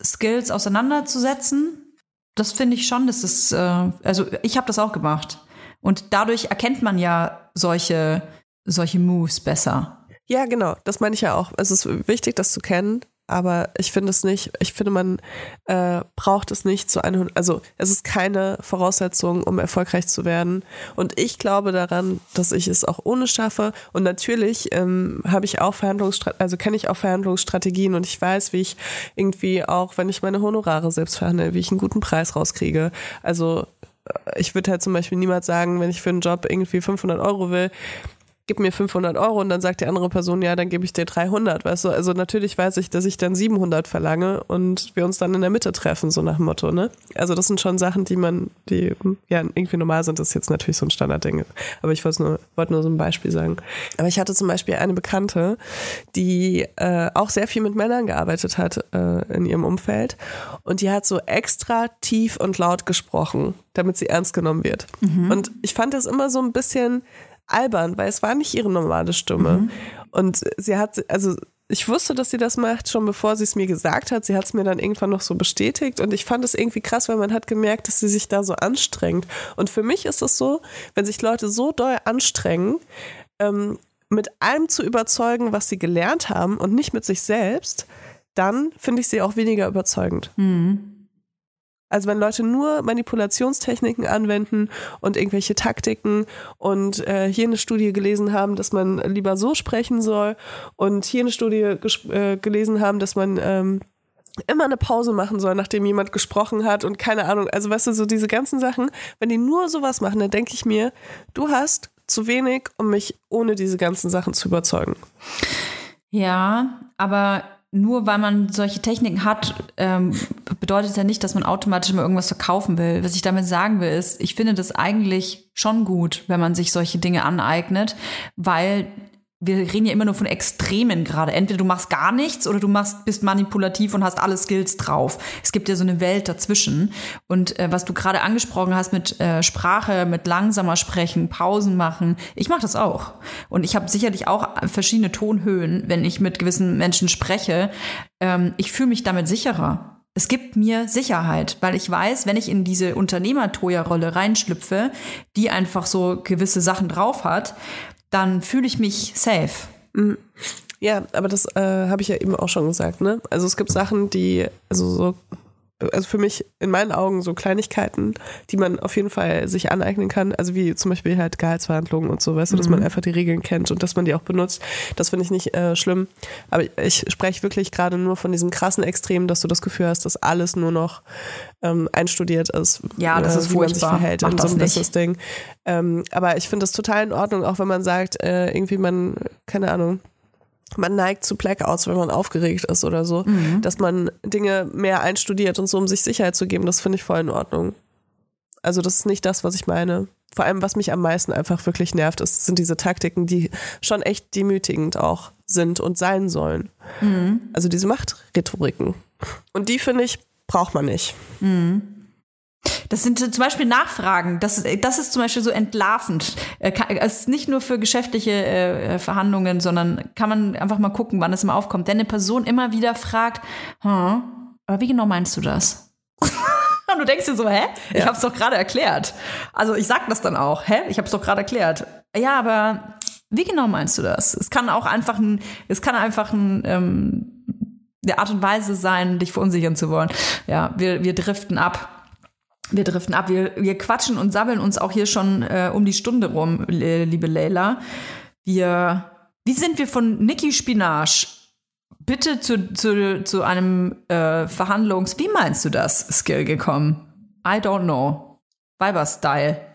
Verhandlungsskills auseinanderzusetzen. Das finde ich schon, dass das, äh, also ich habe das auch gemacht. Und dadurch erkennt man ja solche, solche Moves besser. Ja, genau, das meine ich ja auch. Es ist wichtig, das zu kennen, aber ich finde es nicht, ich finde, man äh, braucht es nicht zu 100, also es ist keine Voraussetzung, um erfolgreich zu werden. Und ich glaube daran, dass ich es auch ohne schaffe. Und natürlich ähm, habe ich auch Verhandlungsstrategien, also kenne ich auch Verhandlungsstrategien und ich weiß, wie ich irgendwie auch, wenn ich meine Honorare selbst verhandle, wie ich einen guten Preis rauskriege. Also äh, ich würde halt zum Beispiel niemals sagen, wenn ich für einen Job irgendwie 500 Euro will, gib mir 500 Euro und dann sagt die andere Person, ja, dann gebe ich dir 300, weißt du? Also natürlich weiß ich, dass ich dann 700 verlange und wir uns dann in der Mitte treffen, so nach dem Motto, ne? Also das sind schon Sachen, die man, die ja irgendwie normal sind, das ist jetzt natürlich so ein Standardding. Aber ich wollte nur, wollte nur so ein Beispiel sagen. Aber ich hatte zum Beispiel eine Bekannte, die äh, auch sehr viel mit Männern gearbeitet hat äh, in ihrem Umfeld und die hat so extra tief und laut gesprochen, damit sie ernst genommen wird. Und ich fand das immer so ein bisschen albern, weil es war nicht ihre normale Stimme. Und sie hat, also ich wusste, dass sie das macht, schon bevor sie es mir gesagt hat. Sie hat es mir dann irgendwann noch so bestätigt und ich fand es irgendwie krass, weil man hat gemerkt, dass sie sich da so anstrengt. Und für mich ist es so, wenn sich Leute so doll anstrengen, ähm, mit allem zu überzeugen, was sie gelernt haben und nicht mit sich selbst, dann finde ich sie auch weniger überzeugend. Also wenn Leute nur Manipulationstechniken anwenden und irgendwelche Taktiken und äh, hier eine Studie gelesen haben, dass man lieber so sprechen soll und hier eine Studie äh, gelesen haben, dass man ähm, immer eine Pause machen soll, nachdem jemand gesprochen hat und keine Ahnung. Also weißt du, so diese ganzen Sachen, wenn die nur sowas machen, dann denke ich mir, du hast zu wenig, um mich ohne diese ganzen Sachen zu überzeugen. Ja, aber nur weil man solche Techniken hat, ähm, bedeutet ja nicht, dass man automatisch immer irgendwas verkaufen will. Was ich damit sagen will, ist, ich finde das eigentlich schon gut, wenn man sich solche Dinge aneignet, weil wir reden ja immer nur von Extremen gerade. Entweder du machst gar nichts oder du machst, bist manipulativ und hast alle Skills drauf. Es gibt ja so eine Welt dazwischen. Und äh, was du gerade angesprochen hast mit äh, Sprache, mit langsamer sprechen, Pausen machen, ich mache das auch. Und ich habe sicherlich auch verschiedene Tonhöhen, wenn ich mit gewissen Menschen spreche. Ähm, ich fühle mich damit sicherer. Es gibt mir Sicherheit, weil ich weiß, wenn ich in diese Unternehmertoja-Rolle reinschlüpfe, die einfach so gewisse Sachen drauf hat, dann fühle ich mich safe. Ja, aber das äh, habe ich ja eben auch schon gesagt, ne? Also es gibt Sachen, die, also so, also für mich in meinen Augen so Kleinigkeiten, die man auf jeden Fall sich aneignen kann. Also wie zum Beispiel halt Gehaltsverhandlungen und so, weißt du, dass man einfach die Regeln kennt und dass man die auch benutzt. Das finde ich nicht äh, schlimm. Aber ich spreche wirklich gerade nur von diesem krassen Extrem, dass du das Gefühl hast, dass alles nur noch ähm, einstudiert ist. Ja, das ist wie man sich verhält Mach in so einem. Business-Ding. Ähm, aber ich finde das total in Ordnung, auch wenn man sagt, äh, irgendwie man, keine Ahnung, man neigt zu Blackouts, wenn man aufgeregt ist oder so, Mhm. dass man Dinge mehr einstudiert und so, um sich Sicherheit zu geben, das finde ich voll in Ordnung. Also das ist nicht das, was ich meine. Vor allem, was mich am meisten einfach wirklich nervt, ist, sind diese Taktiken, die schon echt demütigend auch sind und sein sollen. Mhm. Also diese Machtrhetoriken. Und die, finde ich, braucht man nicht. Das sind zum Beispiel Nachfragen. Das, das ist zum Beispiel so entlarvend. Äh, Es ist nicht nur für geschäftliche äh, Verhandlungen, sondern kann man einfach mal gucken, wann es mal aufkommt. Wenn eine Person immer wieder fragt, hm, aber wie genau meinst du das? Und du denkst dir so, hä? Ich hab's doch gerade erklärt. Also ich sag das dann auch, hä? Ich hab's doch gerade erklärt. Ja, aber wie genau meinst du das? Es kann auch einfach ein, es kann einfach ein, ähm, eine Art und Weise sein, dich verunsichern zu wollen. Ja, wir, wir driften ab. Wir driften ab. Wir, wir quatschen und sabbeln uns auch hier schon äh, um die Stunde rum, liebe Leila. Wir, wie sind wir von Niki Spinach bitte zu, zu, zu einem äh, Verhandlungs-, wie meinst du das, Skill gekommen? I don't know. Weiber-Style.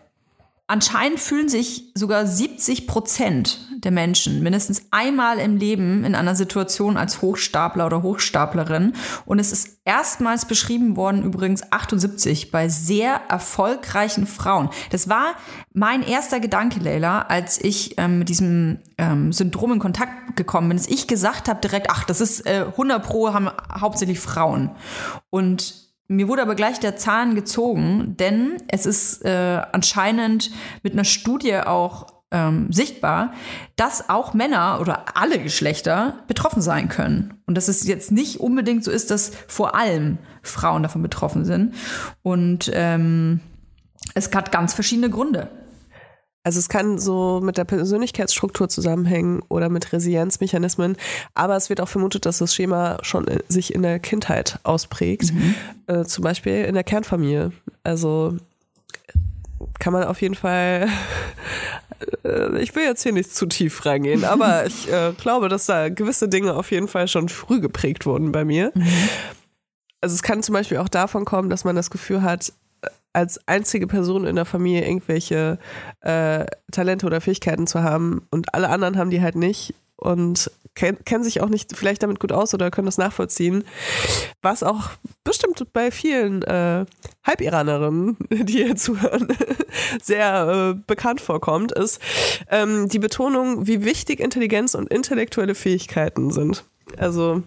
Anscheinend fühlen sich sogar 70 Prozent der Menschen mindestens einmal im Leben in einer Situation als Hochstapler oder Hochstaplerin. Und es ist erstmals beschrieben worden, übrigens 78, bei sehr erfolgreichen Frauen. Das war mein erster Gedanke, Leila, als ich ähm, mit diesem ähm, Syndrom in Kontakt gekommen bin. Dass ich gesagt habe direkt, ach, das ist äh, 100 Pro, haben hauptsächlich Frauen. Und mir wurde aber gleich der Zahn gezogen, denn es ist äh, anscheinend mit einer Studie auch ähm, sichtbar, dass auch Männer oder alle Geschlechter betroffen sein können. Und dass es jetzt nicht unbedingt so ist, dass vor allem Frauen davon betroffen sind. Und ähm, es hat ganz verschiedene Gründe. Also es kann so mit der Persönlichkeitsstruktur zusammenhängen oder mit Resilienzmechanismen, aber es wird auch vermutet, dass das Schema schon sich in der Kindheit ausprägt, mhm. äh, zum Beispiel in der Kernfamilie. Also kann man auf jeden Fall, äh, ich will jetzt hier nicht zu tief reingehen, aber ich äh, glaube, dass da gewisse Dinge auf jeden Fall schon früh geprägt wurden bei mir. Mhm. Also es kann zum Beispiel auch davon kommen, dass man das Gefühl hat, als einzige Person in der Familie irgendwelche äh, Talente oder Fähigkeiten zu haben und alle anderen haben die halt nicht und kennen kenn sich auch nicht vielleicht damit gut aus oder können das nachvollziehen. Was auch bestimmt bei vielen äh, Halbiranerinnen, die hier zuhören, sehr äh, bekannt vorkommt, ist ähm, die Betonung, wie wichtig Intelligenz und intellektuelle Fähigkeiten sind. Also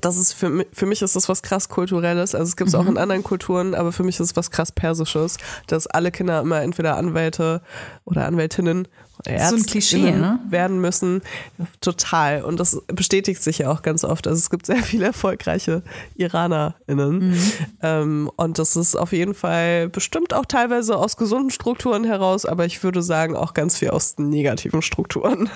das ist für mich, für mich ist das was krass kulturelles. Also es gibt es mhm. auch in anderen Kulturen, aber für mich ist es was krass persisches, dass alle Kinder immer entweder Anwälte oder Anwältinnen oder so ein Klischee, ne? werden müssen. Total. Und das bestätigt sich ja auch ganz oft. Also es gibt sehr viele erfolgreiche IranerInnen. Mhm. Ähm, und das ist auf jeden Fall bestimmt auch teilweise aus gesunden Strukturen heraus, aber ich würde sagen auch ganz viel aus negativen Strukturen.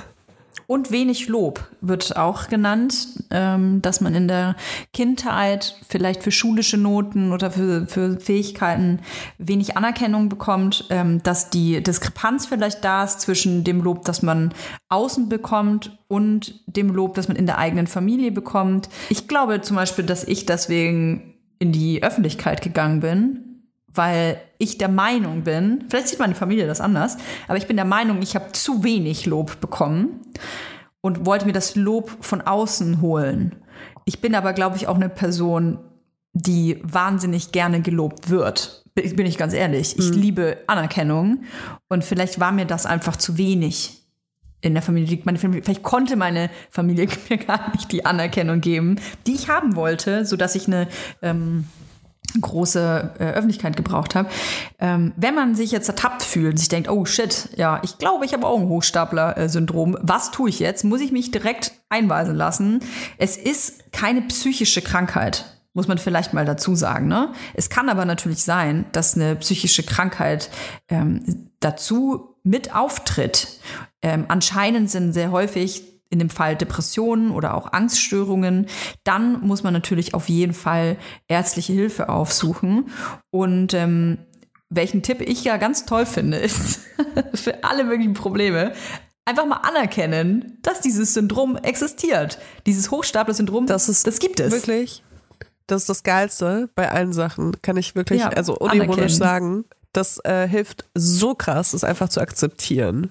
Und wenig Lob wird auch genannt, ähm, dass man in der Kindheit vielleicht für schulische Noten oder für, für Fähigkeiten wenig Anerkennung bekommt, ähm, dass die Diskrepanz vielleicht da ist zwischen dem Lob, das man außen bekommt und dem Lob, das man in der eigenen Familie bekommt. Ich glaube zum Beispiel, dass ich deswegen in die Öffentlichkeit gegangen bin, weil ich der Meinung bin, vielleicht sieht meine Familie das anders, aber ich bin der Meinung, ich habe zu wenig Lob bekommen und wollte mir das Lob von außen holen. Ich bin aber, glaube ich, auch eine Person, die wahnsinnig gerne gelobt wird. Bin ich ganz ehrlich. Ich mhm. liebe Anerkennung und vielleicht war mir das einfach zu wenig in der Familie. Meine Familie. Vielleicht konnte meine Familie mir gar nicht die Anerkennung geben, die ich haben wollte, so dass ich eine ähm, große äh, Öffentlichkeit gebraucht habe. Ähm, wenn man sich jetzt ertappt fühlt sich denkt, oh shit, ja, ich glaube, ich habe auch ein Hochstapler-Syndrom. Was tue ich jetzt? Muss ich mich direkt einweisen lassen? Es ist keine psychische Krankheit. Muss man vielleicht mal dazu sagen. Ne? Es kann aber natürlich sein, dass eine psychische Krankheit ähm, dazu mit auftritt. Ähm, anscheinend sind sehr häufig in dem Fall Depressionen oder auch Angststörungen, dann muss man natürlich auf jeden Fall ärztliche Hilfe aufsuchen. Und ähm, welchen Tipp ich ja ganz toll finde, ist für alle möglichen Probleme einfach mal anerkennen, dass dieses Syndrom existiert. Dieses Hochstapler-Syndrom, das, ist das gibt es. Wirklich, das ist das Geilste bei allen Sachen, kann ich wirklich, ja, also unironisch sagen. Das äh, hilft so krass, es einfach zu akzeptieren,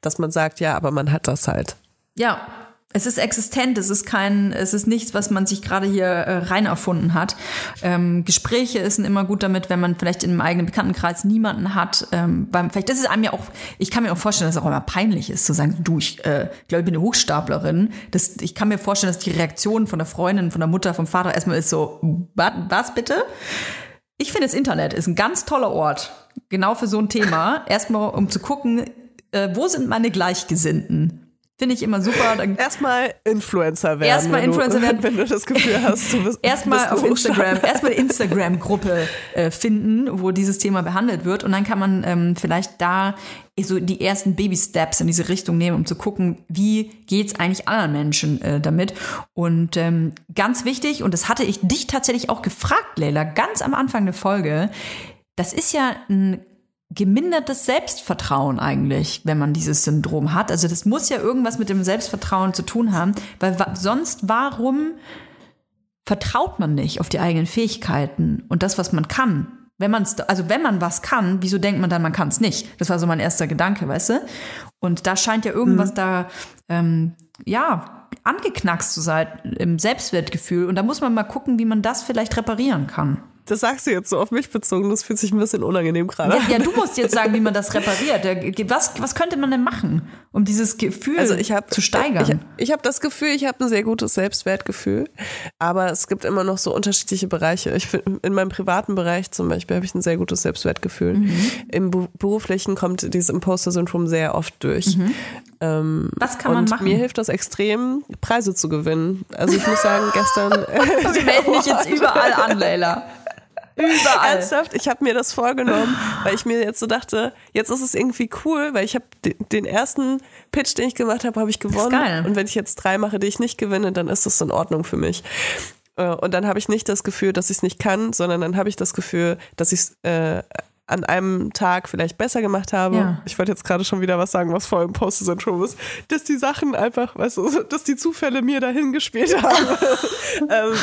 dass man sagt, ja, aber man hat das halt. Ja, es ist existent, es ist kein, es ist nichts, was man sich gerade hier äh, rein erfunden hat. Ähm, Gespräche sind immer gut damit, wenn man vielleicht in einem eigenen Bekanntenkreis niemanden hat. Ähm, beim, vielleicht ist einem ja auch, ich kann mir auch vorstellen, dass es auch immer peinlich ist, zu sagen, du, ich äh, glaube, ich bin eine Hochstaplerin. Das, ich kann mir vorstellen, dass die Reaktion von der Freundin, von der Mutter, vom Vater erstmal ist so, was, was bitte? Ich finde, das Internet ist ein ganz toller Ort, genau für so ein Thema. Erstmal, um zu gucken, äh, wo sind meine Gleichgesinnten? Finde ich immer super. Dann erstmal Influencer werden. Erstmal Influencer du, werden. Wenn du das Gefühl hast, du bist. Erstmal auf Instagram, erstmal eine Instagram-Gruppe äh, finden, wo dieses Thema behandelt wird. Und dann kann man ähm, vielleicht da so die ersten Baby-Steps in diese Richtung nehmen, um zu gucken, wie geht's eigentlich anderen Menschen äh, damit. Und ähm, ganz wichtig, und das hatte ich dich tatsächlich auch gefragt, Leila, ganz am Anfang der Folge, das ist ja ein gemindertes Selbstvertrauen eigentlich, wenn man dieses Syndrom hat. Also das muss ja irgendwas mit dem Selbstvertrauen zu tun haben, weil sonst warum vertraut man nicht auf die eigenen Fähigkeiten und das, was man kann? Wenn man also wenn man was kann, wieso denkt man dann, man kann es nicht? Das war so mein erster Gedanke, weißt du? Und da scheint ja irgendwas mhm. da, ähm, ja, angeknackst zu sein im Selbstwertgefühl. Und da muss man mal gucken, wie man das vielleicht reparieren kann. Das sagst du jetzt so auf mich bezogen, das fühlt sich ein bisschen unangenehm gerade. Ja, ja, du musst jetzt sagen, wie man das repariert. Was, was könnte man denn machen, um dieses Gefühl also ich hab, zu steigern? Ich, ich habe das Gefühl, ich habe ein sehr gutes Selbstwertgefühl, aber es gibt immer noch so unterschiedliche Bereiche. Ich find, in meinem privaten Bereich zum Beispiel habe ich ein sehr gutes Selbstwertgefühl. Mhm. Im beruflichen kommt dieses Imposter-Syndrom sehr oft durch. Mhm. Ähm, was kann man machen? Mir hilft das extrem, Preise zu gewinnen. Also ich muss sagen, gestern. Wir melden mich jetzt überall an, Leila. Überall. Ernsthaft, ich habe mir das vorgenommen, weil ich mir jetzt so dachte, jetzt ist es irgendwie cool, weil ich habe den ersten Pitch, den ich gemacht habe, habe ich gewonnen. Und wenn ich jetzt drei mache, die ich nicht gewinne, dann ist das in Ordnung für mich. Äh, und dann habe ich nicht das Gefühl, dass ich es nicht kann, sondern dann habe ich das Gefühl, dass ich es äh, an einem Tag vielleicht besser gemacht habe. Ja. Ich wollte jetzt gerade schon wieder was sagen, was voll im Poster-Syndrom ist, dass die Sachen einfach, weißt du, dass die Zufälle mir dahin gespielt haben. ähm,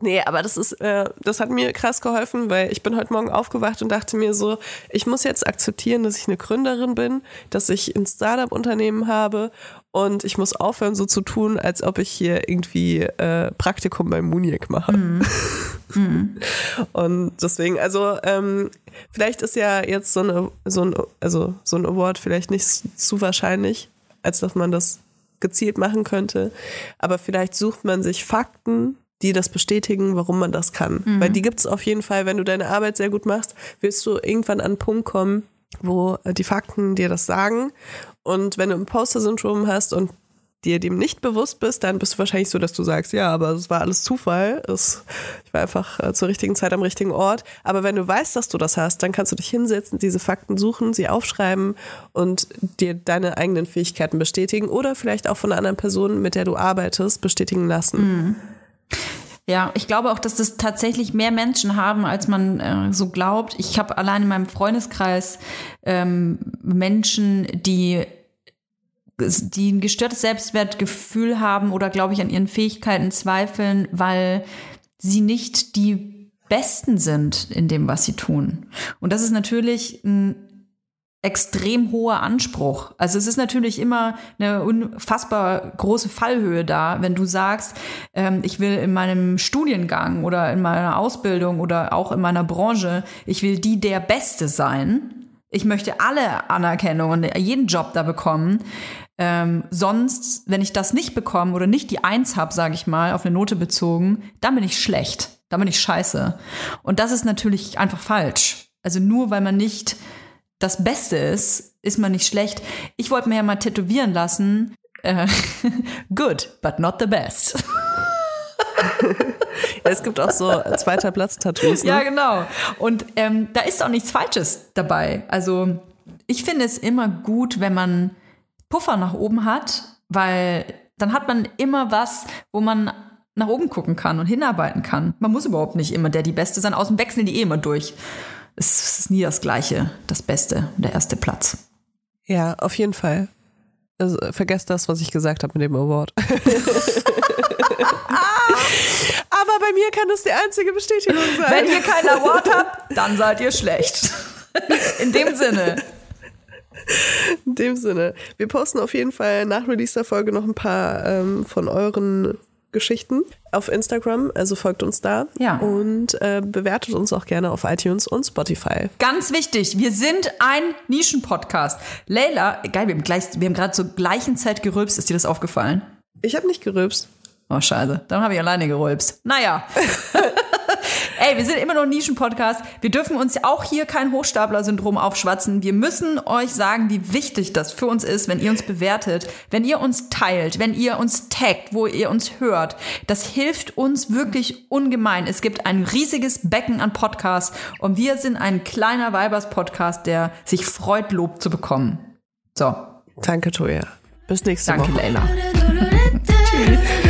nee, aber das ist, äh, das hat mir krass geholfen, weil ich bin heute Morgen aufgewacht und dachte mir so, ich muss jetzt akzeptieren, dass ich eine Gründerin bin, dass ich ein Startup-Unternehmen habe und ich muss aufhören, so zu tun, als ob ich hier irgendwie äh, Praktikum bei Muniek mache. Mhm. Mhm. Und deswegen, also ähm, vielleicht ist ja jetzt so, eine, so, ein, also so ein Award vielleicht nicht zu wahrscheinlich, als dass man das gezielt machen könnte. Aber vielleicht sucht man sich Fakten, die das bestätigen, warum man das kann. Mhm. Weil die gibt es auf jeden Fall, wenn du deine Arbeit sehr gut machst, wirst du irgendwann an einen Punkt kommen, wo äh, die Fakten dir das sagen. Und wenn du Imposter-Syndrom hast und dir dem nicht bewusst bist, dann bist du wahrscheinlich so, dass du sagst, ja, aber es war alles Zufall. Es, ich war einfach äh, zur richtigen Zeit am richtigen Ort. Aber wenn du weißt, dass du das hast, dann kannst du dich hinsetzen, diese Fakten suchen, sie aufschreiben und dir deine eigenen Fähigkeiten bestätigen oder vielleicht auch von einer anderen Person, mit der du arbeitest, bestätigen lassen. Mhm. Ja, ich glaube auch, dass das tatsächlich mehr Menschen haben, als man äh, so glaubt. Ich habe allein in meinem Freundeskreis ähm, Menschen, die die ein gestörtes Selbstwertgefühl haben oder, glaube ich, an ihren Fähigkeiten zweifeln, weil sie nicht die Besten sind in dem, was sie tun. Und das ist natürlich ein extrem hoher Anspruch. Also es ist natürlich immer eine unfassbar große Fallhöhe da, wenn du sagst, ähm, ich will in meinem Studiengang oder in meiner Ausbildung oder auch in meiner Branche, ich will die der Beste sein. Ich möchte alle Anerkennung und jeden Job da bekommen. Ähm, sonst, wenn ich das nicht bekomme oder nicht die Eins habe, sage ich mal, auf eine Note bezogen, dann bin ich schlecht. Dann bin ich scheiße. Und das ist natürlich einfach falsch. Also nur weil man nicht das Beste ist, ist man nicht schlecht. Ich wollte mir ja mal tätowieren lassen. Äh, good, but not the best. ja, es gibt auch so zweiter Platz-Tattoos. Ne? Ja, genau. Und ähm, da ist auch nichts Falsches dabei. Also ich finde es immer gut, wenn man Puffer nach oben hat, weil dann hat man immer was, wo man nach oben gucken kann und hinarbeiten kann. Man muss überhaupt nicht immer der die Beste sein. Außen wechseln die eh immer durch es ist nie das Gleiche, das Beste, der erste Platz. Ja, auf jeden Fall. Also, vergesst das, was ich gesagt habe mit dem Award. Aber bei mir kann das die einzige Bestätigung sein. Wenn ihr keinen Award habt, dann seid ihr schlecht. In dem Sinne. In dem Sinne. Wir posten auf jeden Fall nach Release der Folge noch ein paar ähm, von euren Geschichten auf Instagram, also folgt uns da ja. und äh, bewertet uns auch gerne auf iTunes und Spotify. Ganz wichtig, wir sind ein Nischen-Podcast. Leila, geil, wir haben, haben gerade zur gleichen Zeit gerülpst, ist dir das aufgefallen? Ich habe nicht gerülpst. Oh, scheiße. Dann habe ich alleine gerülpst. Naja. Ey, wir sind immer noch ein Nischen-Podcast. Wir dürfen uns auch hier kein Hochstapler-Syndrom aufschwatzen. Wir müssen euch sagen, wie wichtig das für uns ist, wenn ihr uns bewertet, wenn ihr uns teilt, wenn ihr uns taggt, wo ihr uns hört. Das hilft uns wirklich ungemein. Es gibt ein riesiges Becken an Podcasts und wir sind ein kleiner Weibers-Podcast, der sich freut, Lob zu bekommen. So. Danke, Toya. Bis nächste Danke, Woche. Danke, Leila. Tschüss.